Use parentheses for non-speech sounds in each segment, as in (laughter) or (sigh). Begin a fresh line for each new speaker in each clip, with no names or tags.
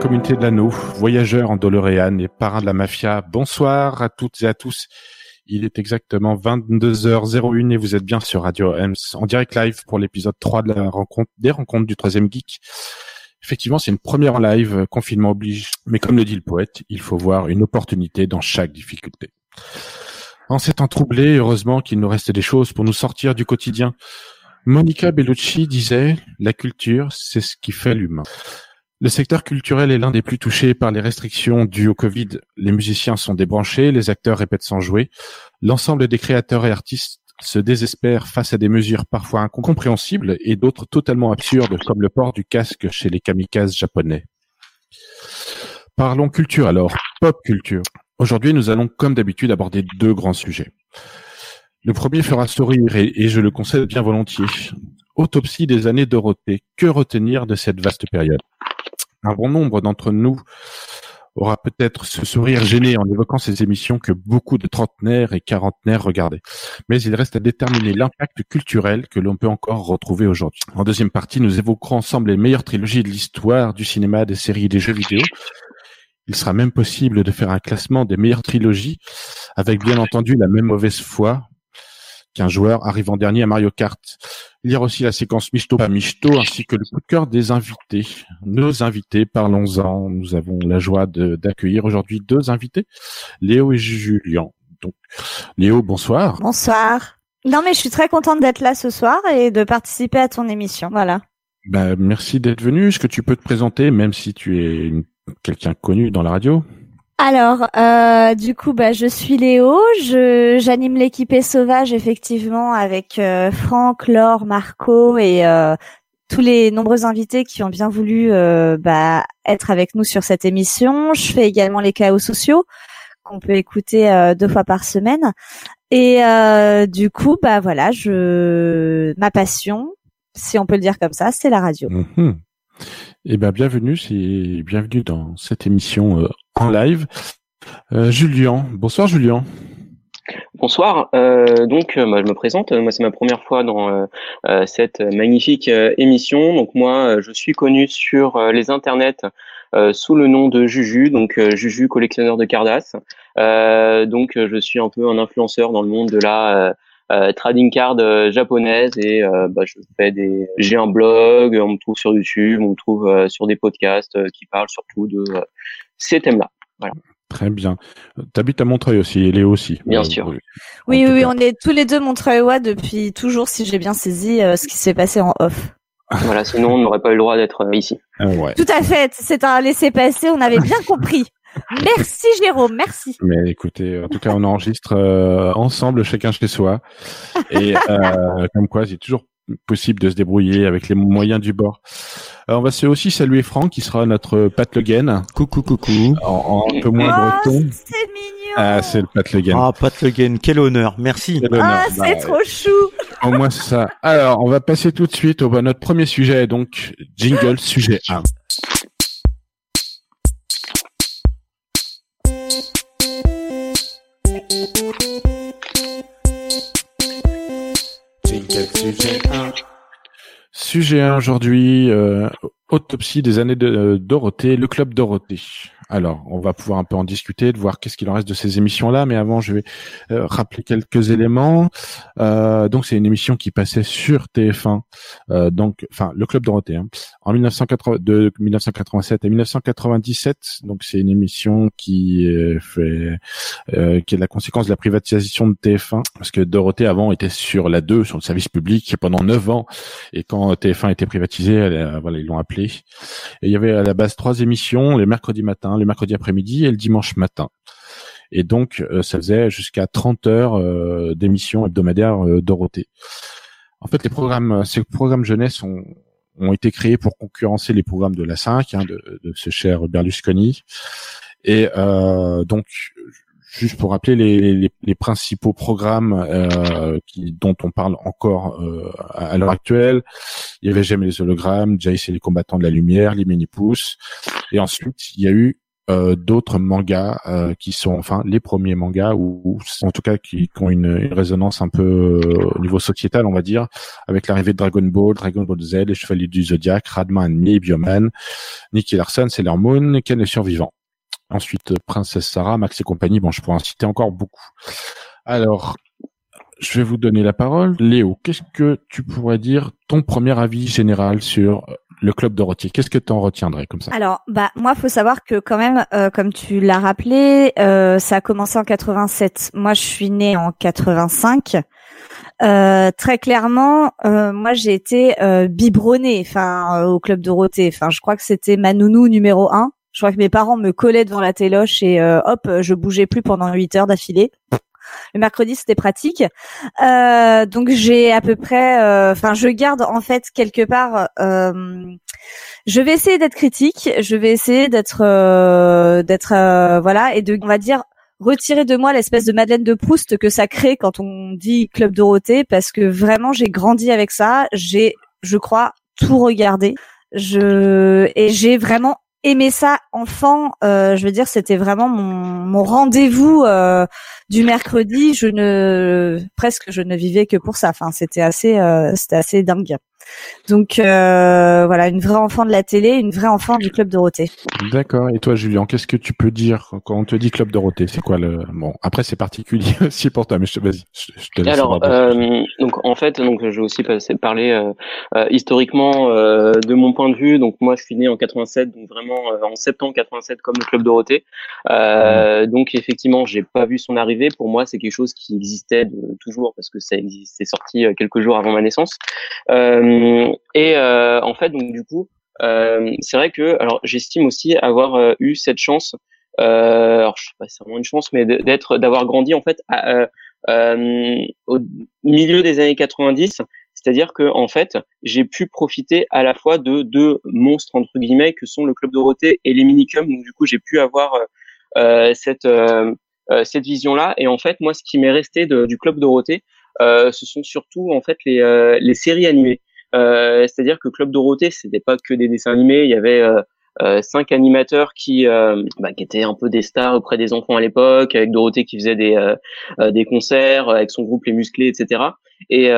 communauté de l'anneau, voyageurs en DeLorean et parrains de la mafia, bonsoir à toutes et à tous. Il est exactement 22h01 et vous êtes bien sur Radio Ems en direct live pour l'épisode 3 de la rencontre, des rencontres du troisième geek. Effectivement, c'est une première live, confinement oblige. Mais comme le dit le poète, il faut voir une opportunité dans chaque difficulté. En ces temps troublés, heureusement qu'il nous reste des choses pour nous sortir du quotidien. Monica Bellucci disait, la culture, c'est ce qui fait l'humain. Le secteur culturel est l'un des plus touchés par les restrictions dues au Covid. Les musiciens sont débranchés, les acteurs répètent sans jouer. L'ensemble des créateurs et artistes se désespèrent face à des mesures parfois incompréhensibles et d'autres totalement absurdes, comme le port du casque chez les kamikazes japonais. Parlons culture alors, pop culture. Aujourd'hui, nous allons, comme d'habitude, aborder deux grands sujets. Le premier fera sourire et, et je le concède bien volontiers. Autopsie des années Dorothée. Que retenir de cette vaste période? Un bon nombre d'entre nous aura peut-être ce sourire gêné en évoquant ces émissions que beaucoup de trentenaires et quarantenaires regardaient. Mais il reste à déterminer l'impact culturel que l'on peut encore retrouver aujourd'hui. En deuxième partie, nous évoquerons ensemble les meilleures trilogies de l'histoire du cinéma, des séries et des jeux vidéo. Il sera même possible de faire un classement des meilleures trilogies avec bien entendu la même mauvaise foi qu'un joueur arrive en dernier à Mario Kart. Aura aussi la séquence Michto pas Michto ainsi que le coup de cœur des invités. Nos invités, parlons-en. Nous avons la joie de- d'accueillir aujourd'hui deux invités, Léo et Julien. Donc, Léo, bonsoir.
Bonsoir. Non, mais je suis très contente d'être là ce soir et de participer à ton émission. Voilà.
Bah, merci d'être venu. Est-ce que tu peux te présenter, même si tu es quelqu'un connu dans la radio?
Alors, euh, du coup, bah, je suis Léo. Je j'anime l'équipée sauvage effectivement avec euh, Franck, Laure, Marco et euh, tous les nombreux invités qui ont bien voulu bah, être avec nous sur cette émission. Je fais également les chaos sociaux qu'on peut écouter deux fois par semaine. Et du coup, bah voilà, je ma passion, si on peut le dire comme ça, c'est la radio.
Mhm. Eh ben, bienvenue, c'est bienvenue dans cette émission en live. Euh, Julien, bonsoir Julien.
Bonsoir. Euh, donc, euh, bah, je me présente. Moi, c'est ma première fois dans cette magnifique émission. Donc, moi, je suis connu sur les internets sous le nom de Juju, donc Juju collectionneur de Cardass. Donc, je suis un peu un influenceur dans le monde de la trading card euh, japonaise et euh, bah, je fais des. J'ai un blog. On me trouve sur YouTube. On me trouve euh, sur des podcasts euh, qui parlent surtout de euh, ces thèmes-là.
Très bien. Euh, T'habites à Montreuil aussi, et Léo aussi.
Bien
Euh,
sûr.
oui.
Oui, on est tous les deux Montreuillois depuis toujours, si j'ai bien saisi euh, ce qui s'est passé en off. (laughs)
Voilà. Sinon, on n'aurait pas eu le droit d'être euh, ici.
Ouais.
Tout à fait, c'est un laisser-passer, on avait bien compris. Merci Jérôme, merci.
Mais écoutez, en tout cas, on enregistre euh, ensemble, chacun chez soi. Et euh, (laughs) comme quoi, c'est toujours possible de se débrouiller avec les moyens du bord. Alors, on va se aussi saluer Franck, qui sera notre Pat Le Guen,
Coucou, coucou.
en, en un peu moins
Oh,
breton.
c'est mignon.
Ah, c'est le Pat Le Guen.
Ah, Pat Le Guen, quel honneur. Merci.
Quel honneur.
Ah,
Bah,
c'est trop chou. (laughs)
Au moins, c'est ça. Alors, on va passer tout de suite au à notre premier sujet, donc jingle sujet 1. Sujet 1 aujourd'hui, euh, autopsie des années de euh, Dorothée, le club Dorothée. Alors, on va pouvoir un peu en discuter, de voir qu'est-ce qu'il en reste de ces émissions-là, mais avant, je vais euh, rappeler quelques éléments. Euh, donc, c'est une émission qui passait sur TF1, euh, donc, enfin, le club Dorothée, hein, en 1980, de 1987 à 1997. Donc, c'est une émission qui euh, fait, euh, qui est la conséquence de la privatisation de TF1, parce que Dorothée avant était sur la 2, sur le service public pendant 9 ans, et quand TF1 a été privatisé, elle, voilà, ils l'ont appelé. Et il y avait à la base trois émissions, les mercredis matin, le mercredi après-midi et le dimanche matin. Et donc, euh, ça faisait jusqu'à 30 heures euh, d'émissions hebdomadaires euh, Dorothée. En fait, les programmes, ces programmes jeunesse ont, ont été créés pour concurrencer les programmes de la 5, hein, de, de, ce cher Berlusconi. Et euh, donc, juste pour rappeler les, les, les principaux programmes euh, qui, dont on parle encore euh, à, l'heure actuelle, il y avait J'aime les hologrammes, Jace et les combattants de la lumière, les mini pouces et ensuite il y a eu euh, d'autres mangas euh, qui sont enfin les premiers mangas ou, en tout cas qui, qui ont une, une, résonance un peu euh, au niveau sociétal on va dire avec l'arrivée de Dragon Ball, Dragon Ball Z, les Chevaliers du Zodiac, Radman, Mi, Bioman, Nicky Larson, Sailor Moon, Ken le Survivant. Ensuite Princesse Sarah, Max et compagnie. Bon, je pourrais en citer encore beaucoup. Alors, je vais vous donner la parole. Léo, qu'est-ce que tu pourrais dire ton premier avis général sur le club Dorothée? Qu'est-ce que tu en retiendrais comme ça?
Alors, bah moi, faut savoir que quand même, euh, comme tu l'as rappelé, euh, ça a commencé en 87. Moi, je suis née en 85. Euh, très clairement, euh, moi j'ai été euh, biberonnée, enfin au club Dorothée. Enfin, je crois que c'était ma nounou numéro un. Je crois que mes parents me collaient devant la téloche et hop, je bougeais plus pendant huit heures d'affilée. Le mercredi, c'était pratique. Euh, donc j'ai à peu près, euh, enfin, je garde en fait quelque part. Euh, je vais essayer d'être critique. Je vais essayer d'être, d'être, voilà, et de, on va dire, retirer de moi l'espèce de Madeleine de Proust que ça crée quand on dit Club Dorothée, parce que vraiment j'ai grandi avec ça. J'ai, je crois, tout regardé. Je et j'ai vraiment aimé ça enfant. je veux dire, c'était vraiment mon, mon rendez-vous du mercredi, je ne presque je ne vivais que pour ça. Enfin, c'était assez euh, c'était assez dingue. Donc euh, voilà, une vraie enfant de la télé, une vraie enfant du club Dorothée.
D'accord. Et toi, Julien, qu'est-ce que tu peux dire quand on te dit club Dorothée? C'est quoi le bon Après, c'est particulier (laughs) aussi pour toi, mais je, vas-y, je, te laisse.
Alors, euh, donc en fait, donc je vais aussi parler euh, euh, historiquement euh, de mon point de vue. Donc moi, je suis né en 87, donc vraiment en septembre 87 comme le club Dorothée. Mmh. Donc effectivement, j'ai pas vu son arrivée. Pour moi, c'est quelque chose qui existait de, toujours parce que ça c'est sorti quelques jours avant ma naissance. Euh, euh, et euh, en fait, donc du coup, euh, c'est vrai que, alors j'estime aussi avoir eu cette chance. alors je sais pas, c'est vraiment une chance, mais d'être, d'avoir grandi en fait au milieu des années 90 c'est-à-dire que en fait, j'ai pu profiter à la fois de deux monstres entre guillemets que sont le club Dorothée et les minicums. Donc du coup, j'ai pu avoir euh, cette euh, cette vision-là. Et en fait, moi, ce qui m'est resté du club Dorothée, euh, ce sont surtout en fait les les séries animées. Euh, c'est-à-dire que Club Dorothée, c'était pas que des dessins animés, il y avait euh, euh, cinq animateurs qui, bah, qui étaient un peu des stars auprès des enfants à l'époque, avec Dorothée qui faisait des, des concerts avec son groupe Les Musclés, etc. Et,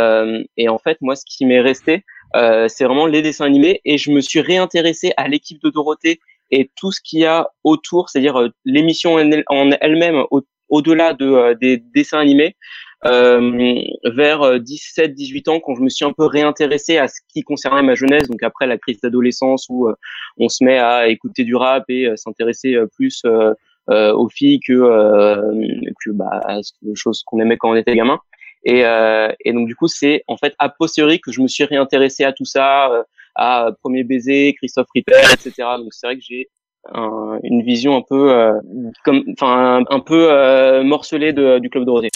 et en fait, moi, ce qui m'est resté, c'est vraiment les dessins animés, et je me suis réintéressé à l'équipe de Dorothée et tout ce qu'il y a autour, c'est-à-dire l'émission en elle-même, au-delà de, des dessins animés, euh, vers 17-18 euh, ans quand je me suis un peu réintéressé à ce qui concernait ma jeunesse, donc après la crise d'adolescence où euh, on se met à écouter du rap et s'intéresser plus aux filles que que bah, à choses qu'on aimait quand on était gamin. Et, et donc du coup c'est en fait a posteriori que je me suis réintéressé à tout ça, à Premier baiser, Christophe Ripper, etc. Donc c'est vrai que j'ai une vision un peu comme enfin un, peu morcelée de, du club Dorothée.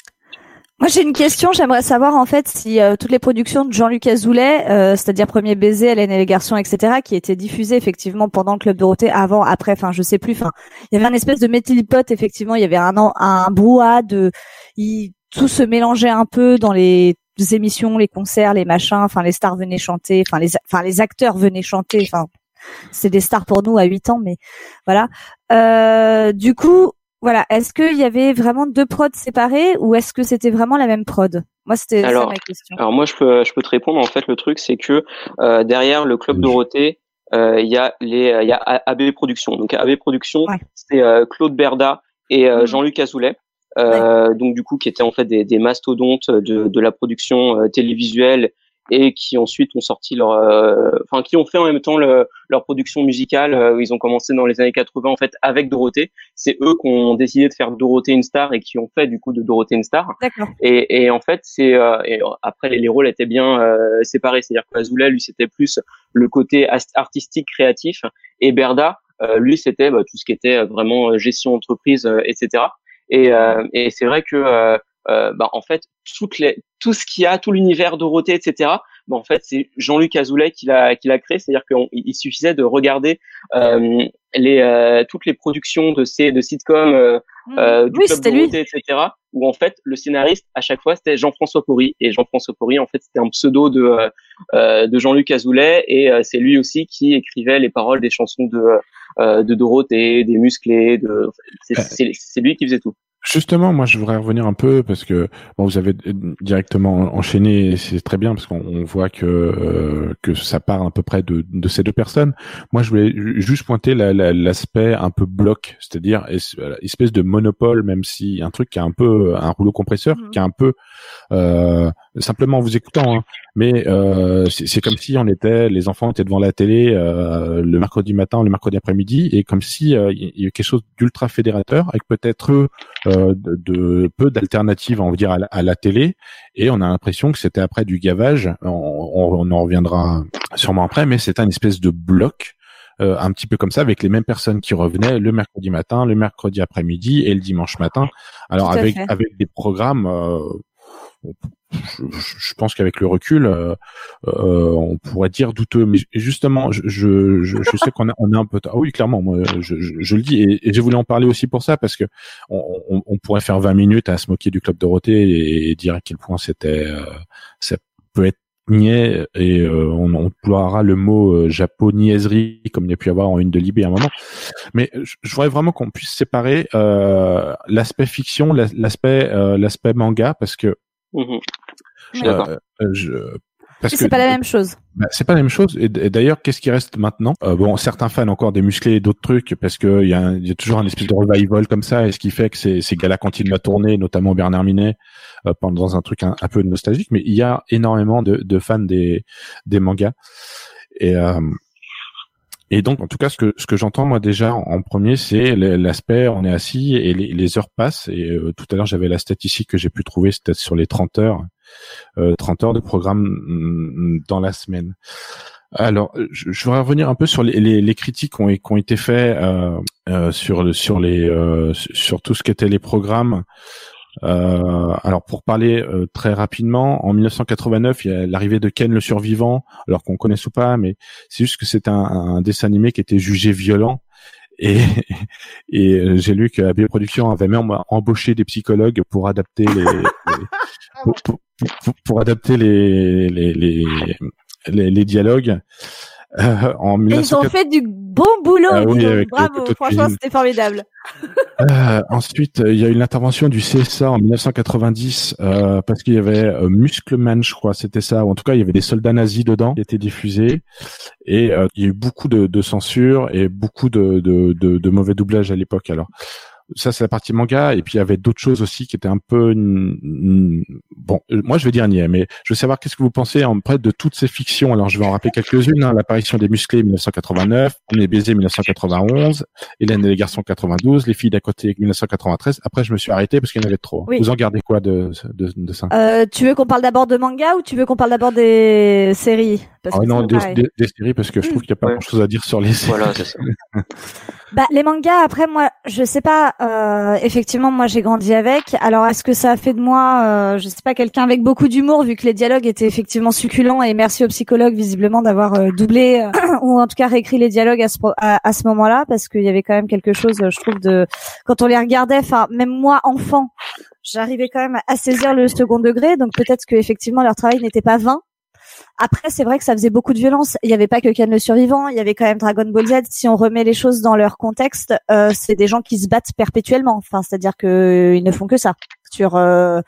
Moi, j'ai une question. J'aimerais savoir en fait si euh, toutes les productions de Jean-Luc Azoulay, euh, c'est-à-dire Premier baiser, Hélène et les garçons, etc., qui étaient diffusées effectivement pendant le Club Dorothée, avant, après, enfin, je sais plus. Enfin, il y avait un espèce de métilipote effectivement. Il y avait un un brouhaha de, tout se mélangeait un peu dans les émissions, les concerts, les machins. Enfin, les stars venaient chanter. Enfin, les, enfin, les acteurs venaient chanter. Enfin, c'est des stars pour nous à 8 ans, mais voilà. Euh, du coup, voilà, est-ce qu'il y avait vraiment deux prods séparés ou est-ce que c'était vraiment la même prod? Moi, c'était ça ma question.
Alors moi, je peux, je peux te répondre. En fait, le truc, c'est que euh, derrière le club Dorothée, euh, il y a les, il y a AB Productions. Donc AB Productions, c'est euh, Claude Berda et mhm. Jean-Luc Azoulay. Donc du coup, qui étaient en fait des, des mastodontes de, de la production télévisuelle et qui ensuite ont sorti leur, euh, enfin qui ont fait en même temps le, leur production musicale. Euh, ils ont commencé dans les années 80 en fait avec Dorothée. C'est eux qui ont décidé de faire Dorothée une star et qui ont fait du coup de Dorothée une star. Et, et en fait c'est euh, après les rôles étaient bien séparés, c'est-à-dire que Azoulay lui c'était plus le côté artistique créatif et Berda lui c'était bah, tout ce qui était vraiment gestion d'entreprise etc. Et, et c'est vrai que euh, bah, en fait toutes les, tout ce qu'il y a, tout l'univers Dorothée, etc. bah, en fait c'est Jean-Luc Azoulay qui l'a qui l'a créé, c'est-à-dire qu'il suffisait de regarder les toutes les productions de ces de sitcoms
mmh.
du
oui,
club Dorothée, etc. Où en fait le scénariste à chaque fois c'était Jean-François Porry et Jean-François Porry en fait c'était un pseudo de de Jean-Luc Azoulay et c'est lui aussi qui écrivait les paroles des chansons de de Dorothée, des musclés, de c'est lui qui faisait tout.
Justement, moi, je voudrais revenir un peu parce que bon, vous avez directement enchaîné, c'est très bien parce qu'on voit que euh, que ça part à peu près de, de ces deux personnes. Moi, je voulais juste pointer l'aspect un peu bloc, c'est-à-dire espèce de monopole, même si un truc qui a un peu un rouleau compresseur, mmh. qui a un peu euh, simplement en vous écoutant, hein, mais euh, c'est comme si on était, les enfants étaient devant la télé euh, le mercredi matin, le mercredi après-midi, et comme si euh, il y avait quelque chose d'ultra fédérateur, avec peut-être euh, de, de, peu d'alternatives, on va dire, à la, télé, et on a l'impression que c'était après du gavage. On, on, en reviendra sûrement après, mais c'était une espèce de bloc. Euh, un petit peu comme ça, avec les mêmes personnes qui revenaient le mercredi matin, le mercredi après-midi et le dimanche matin. Alors avec avec des programmes euh, je, pense qu'avec le recul, euh, euh, on pourrait dire douteux. Mais justement, je, je, je sais qu'on a, on a un peu. Ah oui, clairement, moi, je, le dis, et, et, je voulais en parler aussi pour ça parce que on, on, pourrait faire 20 minutes à se moquer du club Dorothée et, dire à quel point c'était, euh, ça peut être niais et euh, on emploiera le mot euh, japonaiserie comme il y a pu y avoir en une de Libé à un moment. Mais je, voudrais vraiment qu'on puisse séparer euh, l'aspect fiction, l'aspect l'aspect manga parce que
Mmh
euh, je,
parce que c'est pas la même chose.
Bah, c'est pas la même chose. Et, d'ailleurs, qu'est-ce qui reste maintenant? Euh, Bon, certains fans encore des musclés et d'autres trucs parce que il y, a, y a toujours un espèce de revival comme ça, et ce qui fait que ces, ces gars-là continuent à tourner, notamment Bernard Minet, euh, pendant dans un truc un, peu nostalgique. Mais il y a énormément de, de fans des des mangas. Et euh, et donc, en tout cas, ce que ce que j'entends moi déjà en, premier, c'est l'aspect on est assis et les, heures passent. Et euh, tout à l'heure, j'avais la statistique que j'ai pu trouver, c'était sur les 30 heures, euh, 30 heures de programme mm, dans la semaine. Alors, je, je voudrais revenir un peu sur les, les, les critiques qui ont, qui ont, été faites euh, euh, sur sur les euh, sur tout ce qu'étaient les programmes. Euh, alors pour parler euh, très rapidement, en 1989, il y a l'arrivée de Ken le survivant, alors qu'on connaisse ou pas, mais c'est juste que c'est un, un, dessin animé qui était jugé violent. Et, (laughs) et euh, j'ai lu que AB Productions avait même embauché des psychologues pour adapter les, (laughs) pour, pour, pour, adapter les, les, les, les dialogues.
Euh, en ils ont fait du bon boulot. Ah Bravo, franchement, c'était formidable.
euh, ensuite, il y a eu l'intervention du CSA en 1990 euh, parce qu'il y avait euh, Muscleman, je crois, c'était ça. Ou en tout cas, il y avait des soldats nazis dedans qui étaient diffusés. Et euh, il y a eu beaucoup de, de censure et beaucoup de, de, de, de mauvais doublage à l'époque. Alors, ça c'est la partie manga. Et puis il y avait d'autres choses aussi qui étaient un peu bon euh, moi je vais dire niais mais je veux savoir qu'est-ce que vous pensez en près de toutes ces fictions. Alors je vais en rappeler quelques-unes hein. l'apparition des musclés 1989 on est baisé 1991 Hélène et les garçons 92 les filles d'à côté 1993 après je me suis arrêté parce qu'il y en avait trop. Vous en gardez quoi de, de, de ça?
Euh, tu veux qu'on parle d'abord de manga ou tu veux qu'on parle d'abord des séries?
Parce ah, non des, séries parce que je trouve qu'il n'y a pas grand-chose à dire sur les séries.
voilà c'est ça.
Bah les mangas après moi je sais pas euh, effectivement, moi j'ai grandi avec. Alors est-ce que ça a fait de moi, euh, je sais pas, quelqu'un avec beaucoup d'humour, vu que les dialogues étaient effectivement succulents. Et merci aux psychologues visiblement d'avoir euh, doublé euh, (coughs) ou en tout cas réécrit les dialogues à ce, moment-là, parce qu'il y avait quand même quelque chose, je trouve, de quand on les regardait. Enfin, même moi enfant, j'arrivais quand même à saisir le second degré. Donc peut-être que effectivement leur travail n'était pas vain. Après, c'est vrai que ça faisait beaucoup de violence. Il n'y avait pas que Ken le survivant, il y avait quand même Dragon Ball Z. Si on remet les choses dans leur contexte, euh, c'est des gens qui se battent perpétuellement. Enfin, c'est-à-dire que ils ne font que ça. Sur, euh,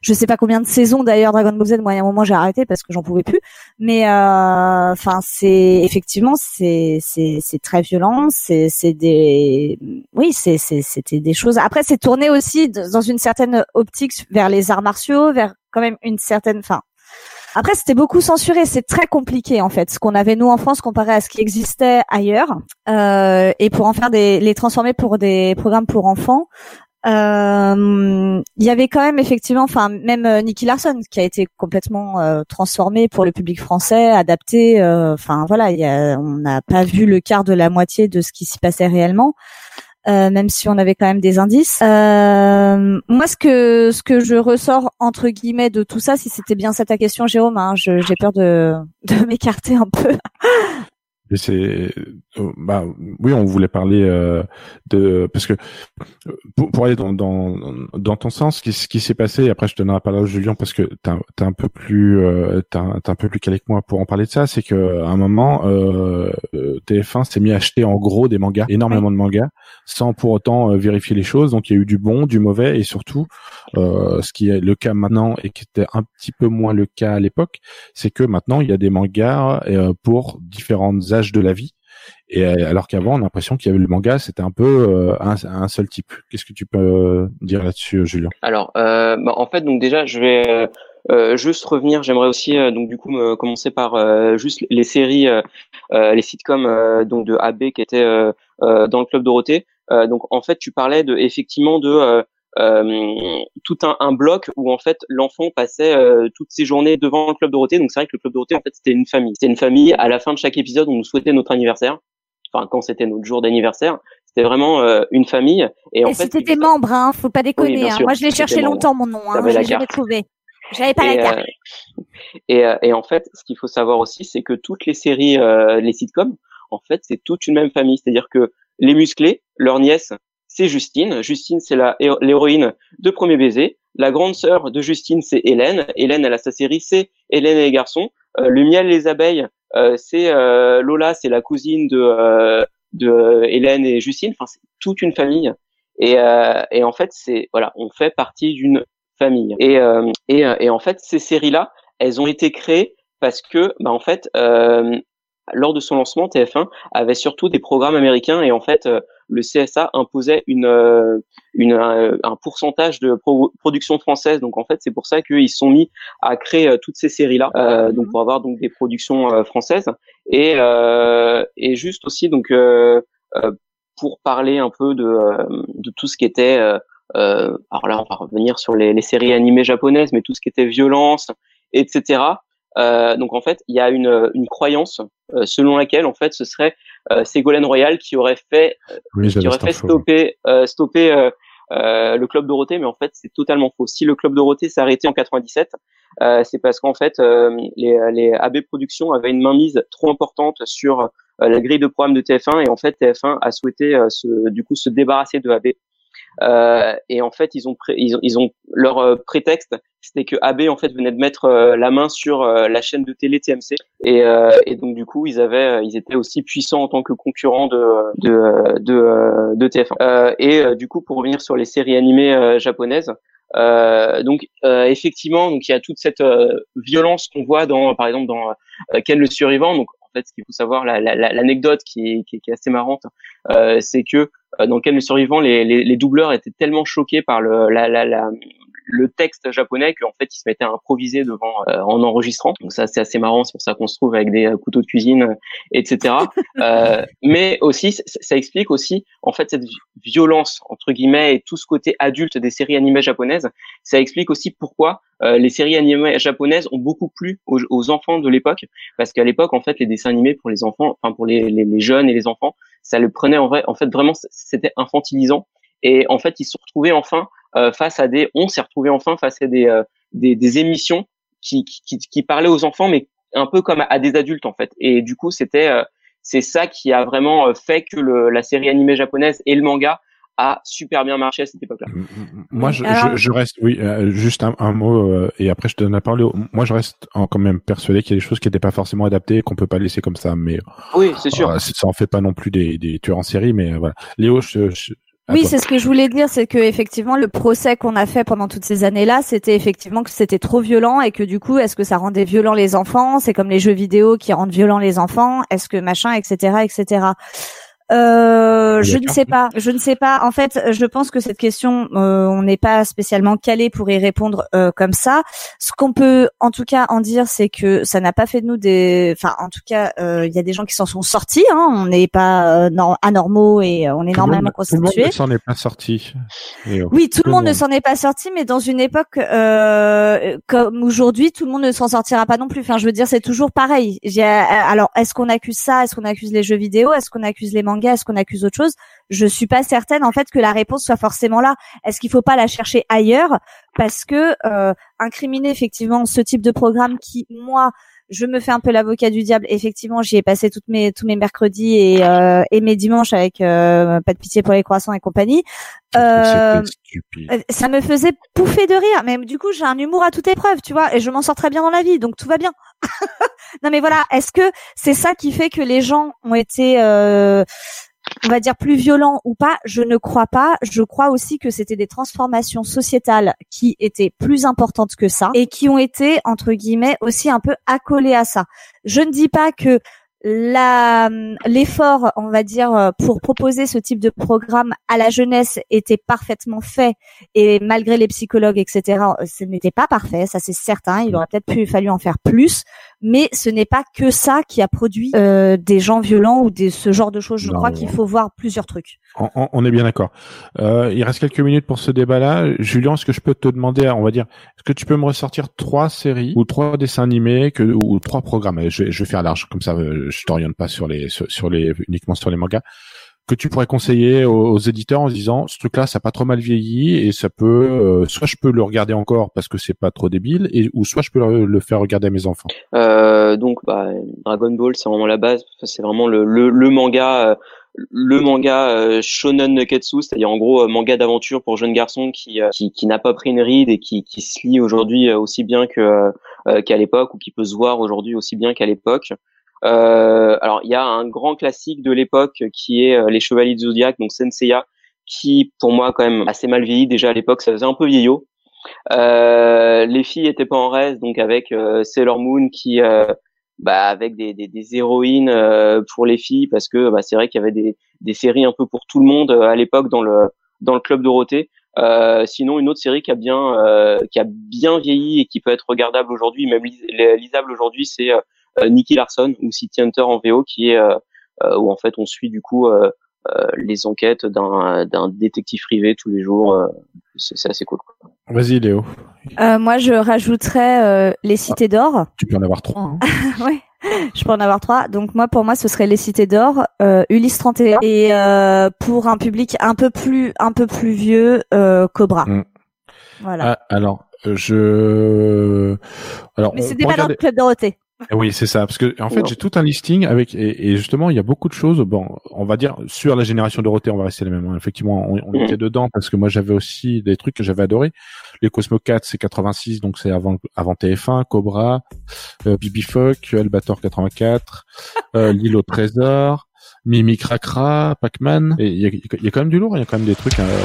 je sais pas combien de saisons d'ailleurs Dragon Ball Z. Moi, à un moment, j'ai arrêté parce que j'en pouvais plus. Mais euh, enfin, c'est effectivement, c'est c'est c'est très violent. C'est c'est des, oui, c'est c'était des choses. Après, c'est tourné aussi dans une certaine optique vers les arts martiaux, vers quand même une certaine, enfin après, c'était beaucoup censuré. C'est très compliqué en fait, ce qu'on avait nous en France comparé à ce qui existait ailleurs, euh, et pour en faire des, les transformer pour des programmes pour enfants. Euh, il y avait quand même effectivement, enfin même euh, Nicky Larson qui a été complètement euh, transformé pour le public français, adapté. Euh, enfin voilà, y a, on n'a pas vu le quart de la moitié de ce qui s'y passait réellement. Euh, même si on avait quand même des indices. Euh, moi, ce que ce que je ressors entre guillemets de tout ça, si c'était bien ça ta question, Jérôme, hein, j'ai peur de, (laughs) de m'écarter un peu.
C'est euh, bah oui on voulait parler euh, de parce que euh, pour, pour aller dans, dans dans ton sens ce qui, s'est passé après je te donnerai la parole Julien parce que t'es es un peu plus euh, t'es un, un, peu plus calé que moi pour en parler de ça. C'est que à un moment euh, TF1 s'est mis à acheter en gros des mangas énormément de mangas sans pour autant vérifier les choses. Donc il y a eu du bon du mauvais et surtout ce qui est le cas maintenant et qui était un petit peu moins le cas à l'époque c'est que maintenant il y a des mangas pour différentes de la vie. Et euh, alors qu'avant, on a l'impression qu'il y avait le manga, c'était un peu euh, un, seul type. Qu'est-ce que tu peux euh, dire là-dessus, Julien?
Alors, bah, en fait, donc déjà, je vais juste revenir. J'aimerais aussi, donc du coup, me commencer par juste les séries, les sitcoms donc de AB qui étaient dans le club Dorothée. donc, en fait, tu parlais de effectivement de tout un, un, bloc où en fait l'enfant passait euh, toutes ses journées devant le club Dorothée. Donc c'est vrai que le club Dorothée en fait c'était une famille. C'était une famille. À la fin de chaque épisode, on nous souhaitait notre anniversaire. Enfin quand c'était notre jour d'anniversaire, c'était vraiment euh, une famille.
Et, en fait, c'était tes membres, hein, faut pas déconner. hein. Moi je l'ai cherché longtemps mon nom, hein, je l'ai jamais trouvé. J'avais pas
et,
la carte.
et, et, en fait, ce qu'il faut savoir aussi, c'est que toutes les séries, les sitcoms, en fait, c'est toute une même famille. C'est-à-dire que les musclés, leur nièce, c'est Justine. Justine, c'est l'héroïne de Premier baiser. La grande sœur de Justine, c'est Hélène. Hélène, elle a sa série, c'est Hélène et les garçons. Euh, le miel et les abeilles, euh, c'est euh, Lola, c'est la cousine de de Hélène et Justine. Enfin, c'est toute une famille. Et, et en fait, c'est voilà, on fait partie d'une famille. Et, et, et en fait, ces séries-là, elles ont été créées parce que, bah, en fait, lors de son lancement, TF1 avait surtout des programmes américains et en fait, euh, le CSA imposait une, euh, une euh, un pourcentage de production française. Donc en fait, c'est pour ça qu'ils se sont mis à créer toutes ces séries-là, euh, donc pour avoir donc des productions françaises et et juste aussi donc pour parler un peu de de tout ce qui était alors là, on va revenir sur les, les séries animées japonaises, mais tout ce qui était violence, etc. Euh, donc en fait, il y a une, une croyance euh, selon laquelle en fait ce serait euh, Ségolène Royal qui aurait fait qui aurait fait stopper stopper le club Dorothée, mais en fait c'est totalement faux. Si le club Dorothée s'est arrêté en 97, c'est parce qu'en fait les, les AB Productions avaient une mainmise trop importante sur la grille de programme de TF1 et en fait TF1 a souhaité se, du coup se débarrasser de AB. Euh, et en fait, ils ont, ils ont, ils ont leur euh, prétexte, c'était que AB en fait venait de mettre euh, la main sur la chaîne de télé TMC, et, et donc du coup, ils avaient, ils étaient aussi puissants en tant que concurrents de de de, de TF1. et du coup, pour revenir sur les séries animées japonaises. Euh, donc effectivement, donc il y a toute cette violence qu'on voit dans, par exemple, dans Ken le survivant. Donc fait, ce qu'il faut savoir, l'anecdote la, qui, est, assez marrante, euh, c'est que euh, dans lequel le survivant, les, les, les, doubleurs étaient tellement choqués par le, la, la, le texte japonais qu'en fait ils se mettaient à improviser devant euh, en enregistrant. Donc ça c'est assez marrant, c'est pour ça qu'on se trouve avec des euh, couteaux de cuisine, etc. (laughs) euh, mais aussi ça explique aussi en fait cette violence entre guillemets et tout ce côté adulte des séries animées japonaises. Ça explique aussi pourquoi euh, les séries animées japonaises ont beaucoup plu aux, aux enfants de l'époque, parce qu'à l'époque en fait les dessins animés pour les enfants, enfin pour les, les, les jeunes et les enfants, ça le prenait en vrai, en fait vraiment c'était infantilisant. Et en fait, ils se retrouvaient enfin euh, face à des, on s'est retrouvé enfin face à des, euh, des, des, émissions qui, qui, qui, parlaient aux enfants, mais un peu comme à, des adultes en fait. Et du coup, c'était, euh, c'est ça qui a vraiment fait que le, la série animée japonaise et le manga a super bien marché à cette époque-là.
Moi, je, je, reste, oui, juste un, un mot, et après je te donne la parole. Moi, je reste quand même persuadé qu'il y a des choses qui n'étaient pas forcément adaptées, qu'on peut pas laisser comme ça. Mais
oui, c'est sûr.
ça en fait pas non plus des, des tueurs en série, mais voilà. Léo, je, je,
oui, c'est ce que je voulais dire, c'est que effectivement le procès qu'on a fait pendant toutes ces années-là, c'était effectivement que c'était trop violent et que du coup, est-ce que ça rendait violent les enfants? C'est comme les jeux vidéo qui rendent violents les enfants. Est-ce que machin, etc., etc. Euh, je ne sais pas. Je ne sais pas. En fait, je pense que cette question, euh, on n'est pas spécialement calé pour y répondre euh, comme ça. Ce qu'on peut, en tout cas, en dire, c'est que ça n'a pas fait de nous des. Enfin, en tout cas, euh, il y a des gens qui s'en sont sortis. Hein. On n'est pas euh, anormaux et on est normalement constitués. Tout le monde
ne s'en est pas sorti.
oui, tout, le monde, ne s'en est pas sorti, mais dans une époque comme aujourd'hui, tout le monde ne s'en sortira pas non plus. Enfin, je veux dire, c'est toujours pareil. Alors, est-ce qu'on accuse ça? Est-ce qu'on accuse les jeux vidéo? Est-ce qu'on accuse les mangas? Est-ce qu'on accuse autre chose Je suis pas certaine en fait que la réponse soit forcément là. Est-ce qu'il faut pas la chercher ailleurs? Parce que euh, incriminer effectivement ce type de programme qui, moi, je me fais un peu l'avocat du diable. Effectivement, j'y ai passé toutes mes tous mes mercredis et, euh, et mes dimanches avec euh, pas de pitié pour les croissants et compagnie. Euh, euh, ça me faisait pouffer de rire. Mais du coup, j'ai un humour à toute épreuve, tu vois, et je m'en sors très bien dans la vie, donc tout va bien. (laughs) non, mais voilà. Est-ce que c'est ça qui fait que les gens ont été euh, on va dire plus violents ou pas, je ne crois pas. Je crois aussi que c'était des transformations sociétales qui étaient plus importantes que ça et qui ont été entre guillemets aussi un peu accolées à ça. Je ne dis pas que l'effort, on va dire, euh, pour proposer ce type de programme à la jeunesse était parfaitement fait et malgré les psychologues, etc., euh, ce n'était pas parfait, ça c'est certain. Il aurait peut-être pu fallu en faire plus, mais ce n'est pas que ça qui a produit euh, des gens violents ou des ce genre de choses. Je
Non.
crois qu'il faut voir plusieurs trucs.
On, on- on est bien d'accord. Euh, il reste quelques minutes pour ce débat-là. Julien, est-ce que je peux te demander, on va dire, est-ce que tu peux me ressortir trois séries ou trois dessins animés que, ou trois programmes je, vais- je vais faire large, comme ça, euh, je t'oriente pas sur les, sur, sur les, uniquement sur les mangas que tu pourrais conseiller aux, aux éditeurs en se disant ce truc-là ça a pas trop mal vieilli et ça peut euh, soit je peux le regarder encore parce que c'est pas trop débile et ou soit je peux le, le faire regarder à mes enfants.
Euh, donc, bah, Dragon Ball, c'est vraiment la base. C'est vraiment le, le, le manga, euh, le manga euh, shonen neketsu, c'est-à-dire en gros euh, manga d'aventure pour jeunes garçons qui euh, qui, qui n'a pas pris une ride et qui, qui se lit aujourd'hui aussi bien que qu'à l'époque ou qui peut se voir aujourd'hui aussi bien qu'à l'époque. Euh, alors, il y a un grand classique de l'époque qui est les Chevaliers du Zodiac, donc Senseiya, qui pour moi quand même assez mal vieilli. Déjà à l'époque, ça faisait un peu vieillot. Euh, les filles étaient pas en reste, donc avec euh, Sailor Moon qui, bah, avec des, des, des héroïnes euh, pour les filles, parce que bah, c'est vrai qu'il y avait des, des séries un peu pour tout le monde euh, à l'époque dans le dans le club Dorothée. Euh, sinon, une autre série qui a bien euh, qui a bien vieilli et qui peut être regardable aujourd'hui, même lis- lisable aujourd'hui, c'est euh, euh, Nicky Larson ou City Hunter en VO, qui est où en fait on suit du coup les enquêtes d'un détective privé tous les jours. euh, c'est assez cool.
Vas-y Léo,
Euh, moi, je rajouterais euh, les cités d'or.
tu peux en avoir trois. hein. (laughs)
ouais. Je peux en avoir trois. Donc moi, pour moi, ce serait les cités d'or, euh, Ulysse 31 et euh, pour un public un peu plus un peu plus vieux, euh, Cobra.
Mm.
Voilà.
Ah, alors euh, je alors
Mais c'était pas dans
regarder-
le club Dorothée.
Eh Oui, c'est ça. Parce que en fait, j'ai tout un listing avec et, et justement, il y a beaucoup de choses. Bon, on va dire sur la génération Dorothée, on va rester les mêmes. hein. Effectivement, on, on
Mhm.
était dedans parce que moi, j'avais aussi des trucs que j'avais adoré. Les Cosmo 4, c'est 86, donc c'est avant avant TF1, Cobra, euh, Bibi Albator 84, euh, (laughs) L'île au trésor, Mimi Cracra, Pac-Man. Et il y a, y a quand même du lourd. Il y a quand même des trucs euh,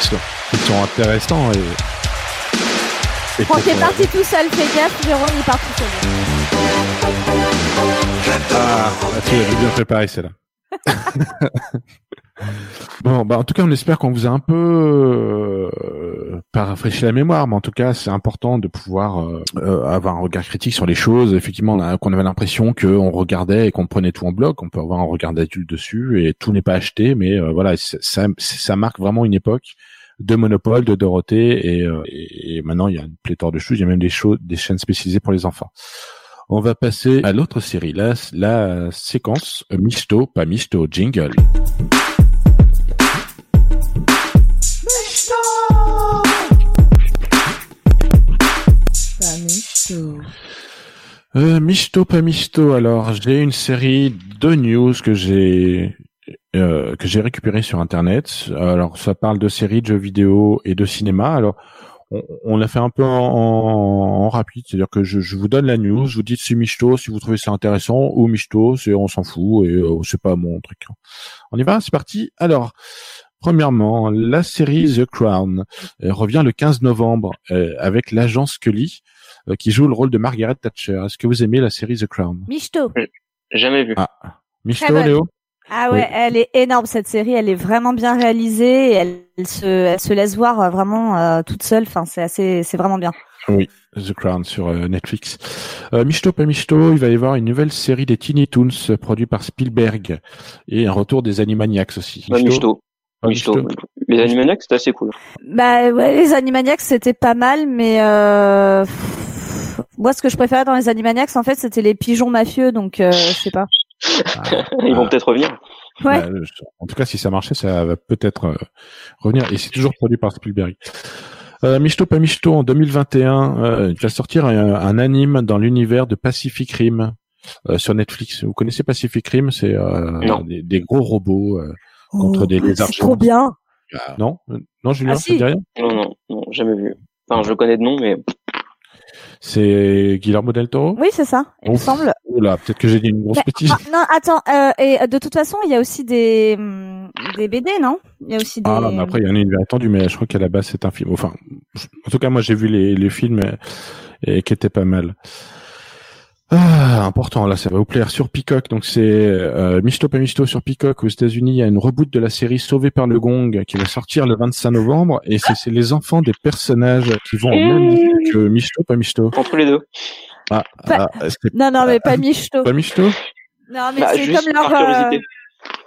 qui, sont, qui sont intéressants et.
Quand t'es parti tout seul, fais gaffe, Jérôme, il part tout seul.
Ah, tu l'avais bien préparé celle-là. (laughs) bon, bah en tout cas, on espère qu'on vous a un peu euh, pas rafraîchi la mémoire, mais en tout cas, c'est important de pouvoir euh, euh, avoir un regard critique sur les choses. Effectivement, qu'on avait l'impression qu'on regardait et qu'on prenait tout en bloc. On peut avoir un regard d'adulte dessus et tout n'est pas acheté, mais euh, voilà, ça, ça marque vraiment une époque de Monopole, de Dorothée, et, euh, et, et maintenant il y a une pléthore de choses. Il y a même des choses, des chaînes spécialisées pour les enfants. On va passer à l'autre série, la, la séquence euh, Misto, pas Misto, jingle. Euh, Misto, pas Misto. Alors, j'ai une série de news que j'ai euh, que j'ai récupéré sur internet. Alors, ça parle de séries, de jeux vidéo et de cinéma. Alors, on, on l'a fait un peu en, en- en rapide, c'est-à-dire que je, je vous donne la news, je vous dis si Misto, si vous trouvez ça intéressant, ou Misto, c'est on s'en fout et euh, c'est pas mon truc. On y va, c'est parti. Alors. Premièrement, la série The Crown euh, revient le 15 novembre euh, avec l'agent Scully euh, qui joue le rôle de Margaret Thatcher. Est-ce que vous aimez la série The Crown?
Michto.
Jamais vu.
Ah, Michto. Léo?
Ah ouais,
Oui.
elle est énorme cette série, elle est vraiment bien réalisée, et elle, elle se, elle se laisse voir euh, vraiment euh, toute seule. Enfin, c'est assez, c'est vraiment bien.
Oui, The Crown sur euh, Netflix. Euh, Michto, pas Michto, il va y avoir une nouvelle série des Teeny Toons euh, produite par Spielberg et un retour des Animaniacs aussi.
Michto. Michto.
Michto.
Les Animaniacs, c'est assez cool.
Bah ouais, les Animaniacs c'était pas mal, mais euh... moi ce que je préférais dans les Animaniacs en fait c'était les pigeons mafieux, donc euh, je sais pas. (laughs)
Ils vont peut-être revenir.
Ouais.
Bah, je- en tout cas, si ça marchait, ça va peut-être euh, revenir. Et c'est toujours produit par Spielberg. Euh, Michto pas Michto, en 2021, euh, il va sortir un, un anime dans l'univers de Pacific Rim euh, sur Netflix. Vous connaissez Pacific Rim? C'est euh,
Non.
des, des gros robots. euh, Contre des lézards
Oh, C'est trop bien.
non, Euh, non, Julien,
Ah,
ça
si.
te dit rien?
Non, non, non, jamais vu. Enfin, je connais de nom, mais
C'est Guillermo del Toro?
Oui, c'est ça, il me semble.
Oula, peut-être que j'ai dit une grosse
Mais-
bêtise.
ah, non, attends. euh, et de toute façon, il y a aussi des des BD, non? Il y a aussi des.
Ah, mais après, il y a un univers étendu, mais je crois qu'à la base, c'est un film. Enfin, en tout cas, moi, j'ai vu les, les films et, et qui étaient pas mal. Ah, important, là, ça va vous plaire. Sur Peacock, donc c'est euh, Misto Misto sur Peacock aux États-Unis. Il y a une reboot de la série Sauvé par le Gong qui va sortir le 25 novembre, et c'est les enfants des personnages qui vont au même lycée que Misto Misto.
entre les deux.
Ah,
Pas-
ah,
Non, non, mais pas (laughs) Michto.
pas
Non, mais
Bah,
c'est comme leur.
par
euh,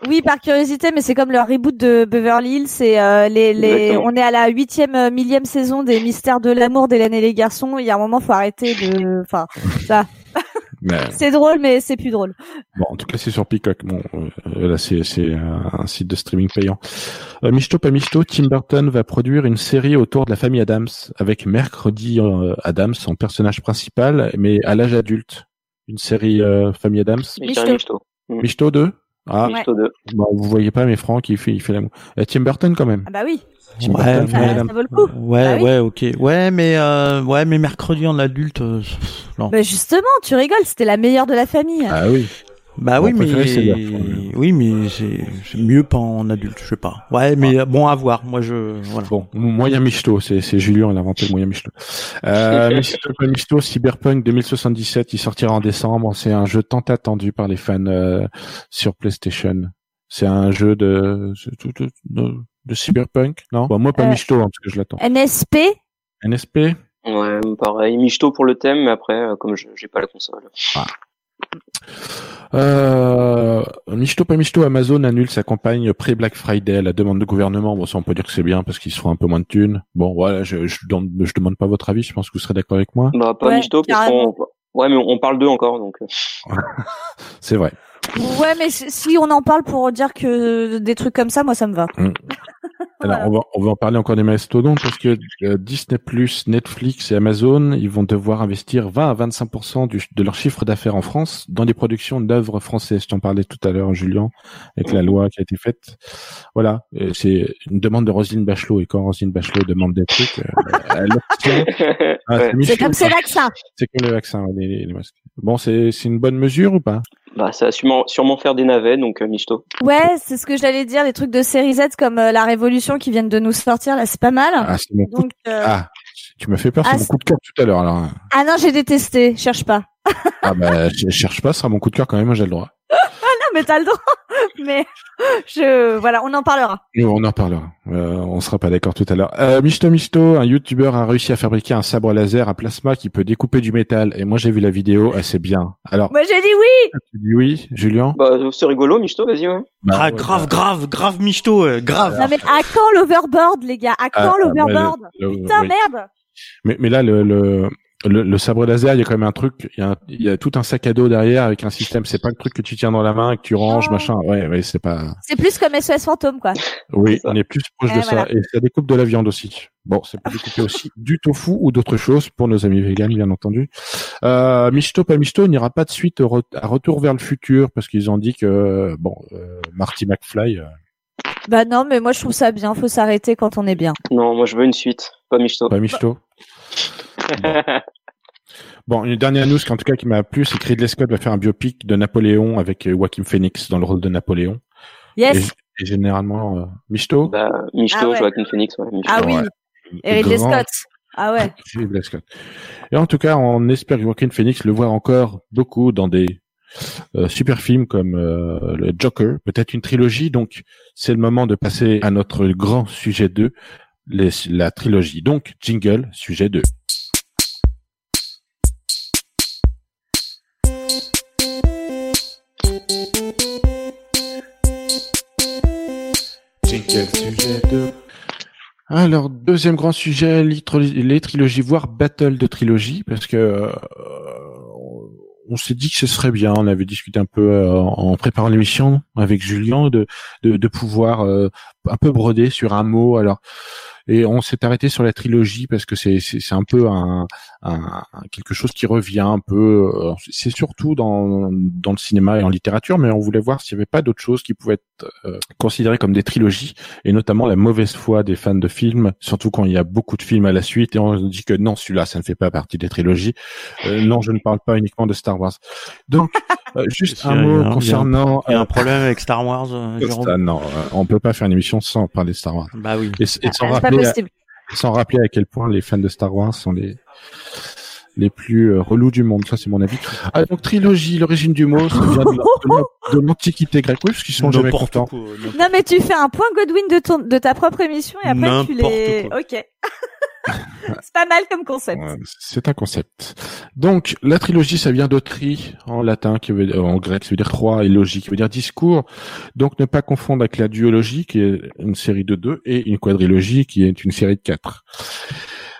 Oui, par curiosité, mais c'est comme leur reboot de Beverly Hills. C'est euh, les, les, on est à la huitième, euh, millième saison des Mystères de l'amour d'Hélène et les garçons. Il y a un moment, faut arrêter de. Enfin, ça,
Mais,
c'est drôle, mais c'est plus drôle.
Bon, en tout cas, c'est sur Peacock. Bon, euh, là, c'est c'est un, un site de streaming payant. Euh, Michto pas Michto, Tim Burton va produire une série autour de la famille Adams avec Mercredi euh, Adams en personnage principal, mais à l'âge adulte. Une série euh, famille Adams.
Michto.
Michto
2 Ah,
Ouais.
Michto 2.
bon, vous voyez pas, mais Franck, il fait, il fait la. Euh, Tim Burton quand même.
Ah bah oui,
Tim
Ouais,
Burton,
mais-
famille
ça, vaut le coup.
Ouais,
Ah oui.
ouais, ok. Ouais, mais euh, ouais, mais mercredi en adulte, euh, non.
Bah justement, tu rigoles, c'était la meilleure de la famille.
Ah oui.
Bah oui, mais
préféré,
oui, mais c'est c'est mieux pas en adulte, je sais pas. Ouais, mais bon à voir. Moi, je voilà.
Bon, moyen Michto, c'est c'est Julien, il a inventé le moyen Michto. Euh, (laughs) Michto, Cyberpunk 2077, il sortira en décembre. C'est un jeu tant attendu par les fans euh, sur PlayStation. C'est un jeu de de, de, de- de Cyberpunk, non? Bon, Moi, pas
Euh,
Michto, hein, parce que je l'attends.
NSP,
NSP
Ouais, pareil. Michto pour le thème, mais après, euh, comme je j'ai pas la console.
Euh, Michto, pas Michto, Amazon annule sa campagne pré-Black Friday à la demande du gouvernement. Bon, ça, on peut dire que c'est bien parce qu'ils se font un peu moins de thunes. Bon, voilà, je, je, demande- je demande pas votre avis, je pense que vous serez d'accord avec moi.
Bah, pas
Ouais,
Michto, parce qu'on. Ouais, mais on parle d'eux encore, donc. euh, (laughs)
C'est vrai.
Ouais, mais si on en parle pour dire que des trucs comme ça, moi ça me va. (laughs)
Alors,
Voilà.
on va, on va en parler encore des mastodontes parce que euh, Disney+, Netflix et Amazon, ils vont devoir investir 20 à 25 du, de leur chiffre d'affaires en France dans des productions d'œuvres françaises. Je t'en parlais tout à l'heure, Julien, avec la loi qui a été faite. Voilà, c'est une demande de Roselyne Bachelot. Et quand Roselyne Bachelot demande des trucs, euh, elle obtient. (laughs) Ah,
C'est comme
ça.
ces vaccins.
C'est comme le vaccin, les, les- les masques. Bon, c'est c'est une bonne mesure ou pas?
Bah, ça va sûrement, sûrement faire des navets, donc euh, Michto.
Ouais, c'est ce que j'allais dire, les trucs de série Z comme euh, la Révolution qui viennent de nous sortir, là, c'est pas mal.
Ah, c'est mon coup.
Donc, euh,
Ah, tu m'as fait peur, c'est
Ah,
mon coup de cœur tout à l'heure. Alors,
ah non, j'ai détesté, cherche pas.
ah bah, je cherche pas, ce sera mon coup de cœur quand même. Moi, j'ai le droit.
Mais t'as le droit. mais je, voilà, on en parlera.
On en parlera. Euh, on sera pas d'accord tout à l'heure. Euh, Misto Misto, un youtubeur a réussi à fabriquer un sabre laser à plasma qui peut découper du métal. Et moi, j'ai vu la vidéo, ah, c'est bien. Alors,
Moi, j'ai dit oui.
tu dis oui, Julien
Bah, c'est rigolo, Michto, vas-y, ouais.
Bah,
ah,
ouais,
grave,
bah,
grave, grave, Michto, euh, grave.
Non, mais à quand l'overboard, les gars? À
ah,
quand
ah,
l'overboard?
le-
Putain,
oui.
merde.
Mais, mais là, le, le, le, le sabre laser, il y a quand même un truc, il y a, un- il y a tout un sac à dos derrière avec un système. C'est pas le truc que tu tiens dans la main, que tu ranges, machin. Ouais, ouais, c'est pas.
C'est plus comme SOS fantôme, quoi.
Oui, on est plus proche de ça. Et ça découpe de la viande aussi. Bon, ça peut découper aussi (laughs) du tofu ou d'autres choses pour nos amis véganes, bien entendu. Euh, Michto, pas Michto, n'ira pas de suite au re- à Retour vers le futur parce qu'ils ont dit que, bon, euh, Marty McFly, euh,
Bah non, mais moi, je trouve ça bien. Faut s'arrêter quand on est bien.
Non, moi, je veux une suite, pas Michto.
pas Michto. Bon, une dernière news qui en tout cas qui m'a plu, c'est que Ridley Scott va faire un biopic de Napoléon avec euh, Joaquin Phoenix dans le rôle de Napoléon.
Yes.
Et, et généralement, euh, Michto.
bah, Michto,
Ah ouais.
Joaquin Phoenix, ouais. Michto.
Ah oui.
Ouais.
Et Ridley
Grand-
Scott. Ah ouais. (laughs)
Ridley Scott. Et en tout cas, on espère que Joaquin Phoenix le voit encore beaucoup dans des euh, super films comme euh, le Joker, peut-être une trilogie. Donc, c'est le moment de passer à notre grand sujet 2, les, la trilogie. Donc, jingle, sujet 2. Jingle, sujet 2. Alors, deuxième grand sujet, les, tri- les trilogies, voire battle de trilogie, parce que euh, on s'est dit que ce serait bien. On avait discuté un peu euh, en préparant l'émission avec Julien de de, de pouvoir euh, un peu broder sur un mot. Alors et on s'est arrêté sur la trilogie parce que c'est c'est un peu un, un, quelque chose qui revient un peu. euh, C'est surtout dans dans le cinéma et en littérature, mais on voulait voir s'il n'y avait pas d'autres choses qui pouvaient être euh, considérées comme des trilogies et notamment la mauvaise foi des fans de films, surtout quand il y a beaucoup de films à la suite et on dit que non, celui-là, ça ne fait pas partie des trilogies. Euh, non, je ne parle pas uniquement de Star Wars. Donc, euh, juste un mot concernant.
Il y a un
euh,
problème avec Star Wars, euh, Jérôme
ça, non, euh, on peut pas faire une émission sans parler de Star Wars.
Bah oui.
Et, et sans,
Ah, c'est pas
rappeler, à,
possible.
sans rappeler à quel point les fans de Star Wars sont les les plus euh, relous du monde. Ça, c'est mon avis. Ah, donc, trilogie, l'origine du mot, ça vient de la- de l'antiquité grecque. Oui, parce qu'ils sont jamais contents.
Non mais tu fais un point Godwin de ton de ta propre émission et après tu les.
quoi.
Ok. (laughs) c'est pas mal comme concept.
Ouais, C'est un concept. Donc, la trilogie, ça vient de tri en latin, qui veut, euh, en grec, ça veut dire trois, et logique, qui veut dire discours. Donc, ne pas confondre avec la duologie, qui est une série de deux, et une quadrilogie, qui est une série de quatre.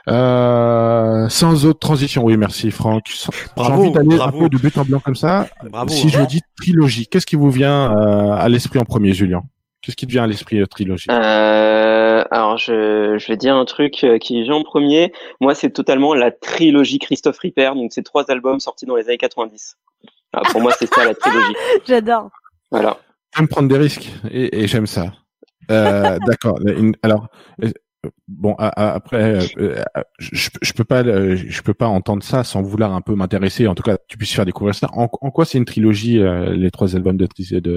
Euh, sans autre transition, oui, merci Franck. Sans- J'ai envie d'aller un peu de but en blanc comme ça.
Bravo.
si
hein.
je vous dis trilogie, qu'est-ce qui vous vient euh, à l'esprit en premier, Julien? Qu'est-ce qui te vient à l'esprit, euh, trilogie?
Euh, alors, je, je vais dire un truc euh, qui vient en premier. Moi, c'est totalement la trilogie Christophe Ripper. Donc, c'est trois albums sortis dans les années 90. Ah, pour moi, c'est ça la trilogie. (laughs)
J'adore.
Voilà.
J'aime prendre des risques et, et j'aime ça. Euh, D'accord. Alors bon a- a- après euh, euh, je, je peux pas euh, je peux pas entendre ça sans vouloir un peu m'intéresser. En tout cas, tu puisses faire découvrir ça. En, quoi c'est une trilogie euh, les trois albums de,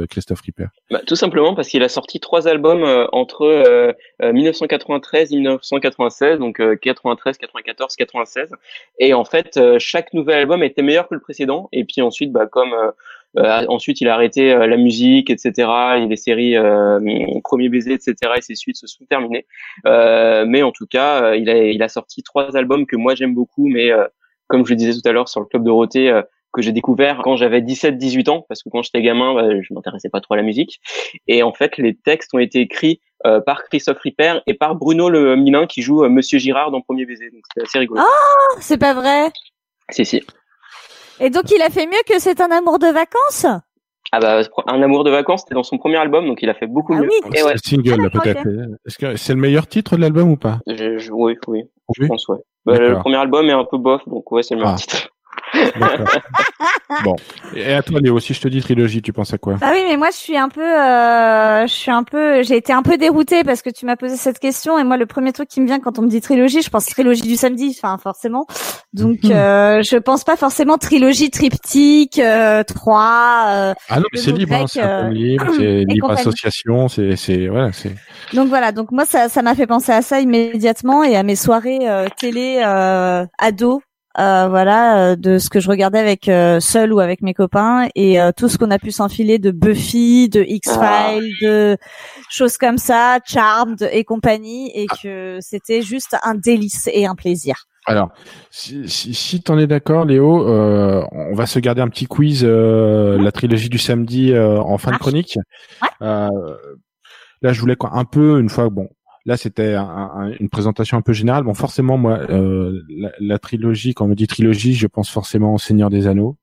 Christophe Ripper?
Bah, tout simplement parce qu'il a sorti trois albums euh, entre euh, euh, 1993 et 1996, donc euh, 93, 94, 96. Et en fait, euh, chaque nouvel album était meilleur que le précédent. Et puis ensuite, bah, comme euh, euh, ensuite il a arrêté euh, la musique, etc. Et les séries euh, Premier baiser, etc. Et ses suites se sont terminées. Euh, mais en tout cas, euh, il a il a sorti trois albums que moi j'aime beaucoup, mais euh, comme je le disais tout à l'heure sur le club Dorothée. euh, que j'ai découvert quand j'avais 17-18 ans, parce que quand j'étais gamin, bah, je m'intéressais pas trop à la musique. Et en fait, les textes ont été écrits euh, par Christophe Ripper et par Bruno Le Milin qui joue euh, Monsieur Girard dans Premier baiser. Donc c'était assez rigolo.
Oh, c'est pas vrai.
Si si.
Et donc il a fait mieux que c'est un amour de vacances?
Ah bah un amour de vacances, c'était dans son premier album, donc il a fait beaucoup
Ah
mieux.
oui.
Et ouais,
single
Ah.
Est-ce que c'est le meilleur titre de l'album ou pas?
Je, je- oui, oui, je pense ouais. Bah, le premier album est un peu bof, donc ouais, c'est le meilleur
Ah.
titre. (laughs)
Bon. Et à toi Léo, si je te dis trilogie, tu penses à quoi?
Ah oui, mais moi je suis un peu, euh, je suis un peu, j'ai été un peu déroutée parce que tu m'as posé cette question et moi le premier truc qui me vient quand on me dit trilogie, je pense trilogie du samedi, enfin forcément. Donc
Mhm.
euh, je pense pas forcément trilogie triptyque, euh, trois. euh.
Ah non, mais c'est libre, hein, c'est
euh,
libre, (clears throat) c'est libre association, c'est c'est voilà, c'est (clears throat)
Donc voilà, donc moi ça, ça m'a fait penser à ça immédiatement et à mes soirées euh, télé euh, ado. Euh, voilà, euh, de ce que je regardais avec euh, seul ou avec mes copains et euh, tout ce qu'on a pu s'enfiler de Buffy, de X-Files, de choses comme ça, Charmed et compagnie, et que c'était juste un délice et un plaisir.
Alors, si, si, si t'en es d'accord, Léo, euh, on va se garder un petit quiz, euh, la trilogie du samedi euh, en fin de chronique.
Ouais.
Euh, là, je voulais quoi, un peu, une fois, bon, là c'était un- un- une présentation un peu générale. Bon, forcément, moi, euh, la, trilogie, quand on me dit trilogie, je pense forcément au Seigneur des Anneaux.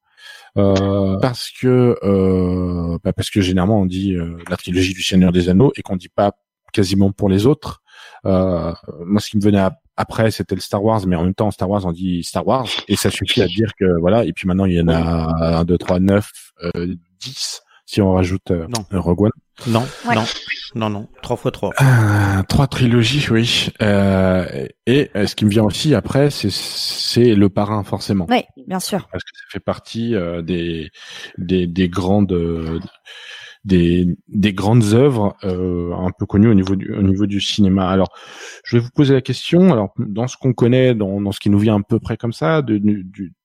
Euh, parce que euh, bah, parce que généralement on dit la trilogie du Seigneur des Anneaux et qu'on dit pas quasiment pour les autres. Moi, ce qui me venait ap- après, c'était le Star Wars, mais en même temps, Star Wars, on dit Star Wars, et ça suffit à dire que voilà. Et puis maintenant, il y en a un, deux, trois, neuf, dix, si on rajoute euh,
Non.
Rogue One.
Non,
Ouais.
non, non, non. Trois fois trois.
Euh, trois trilogies, oui. Euh, et euh, ce qui me vient aussi après, c'est c'est le parrain forcément,
Oui, bien sûr.
parce que ça fait partie euh, des, des des grandes euh, des des grandes œuvres euh, un peu connues au niveau du au niveau du cinéma. Alors, je vais vous poser la question. Alors, dans ce qu'on connaît, dans dans ce qui nous vient à peu près comme ça de,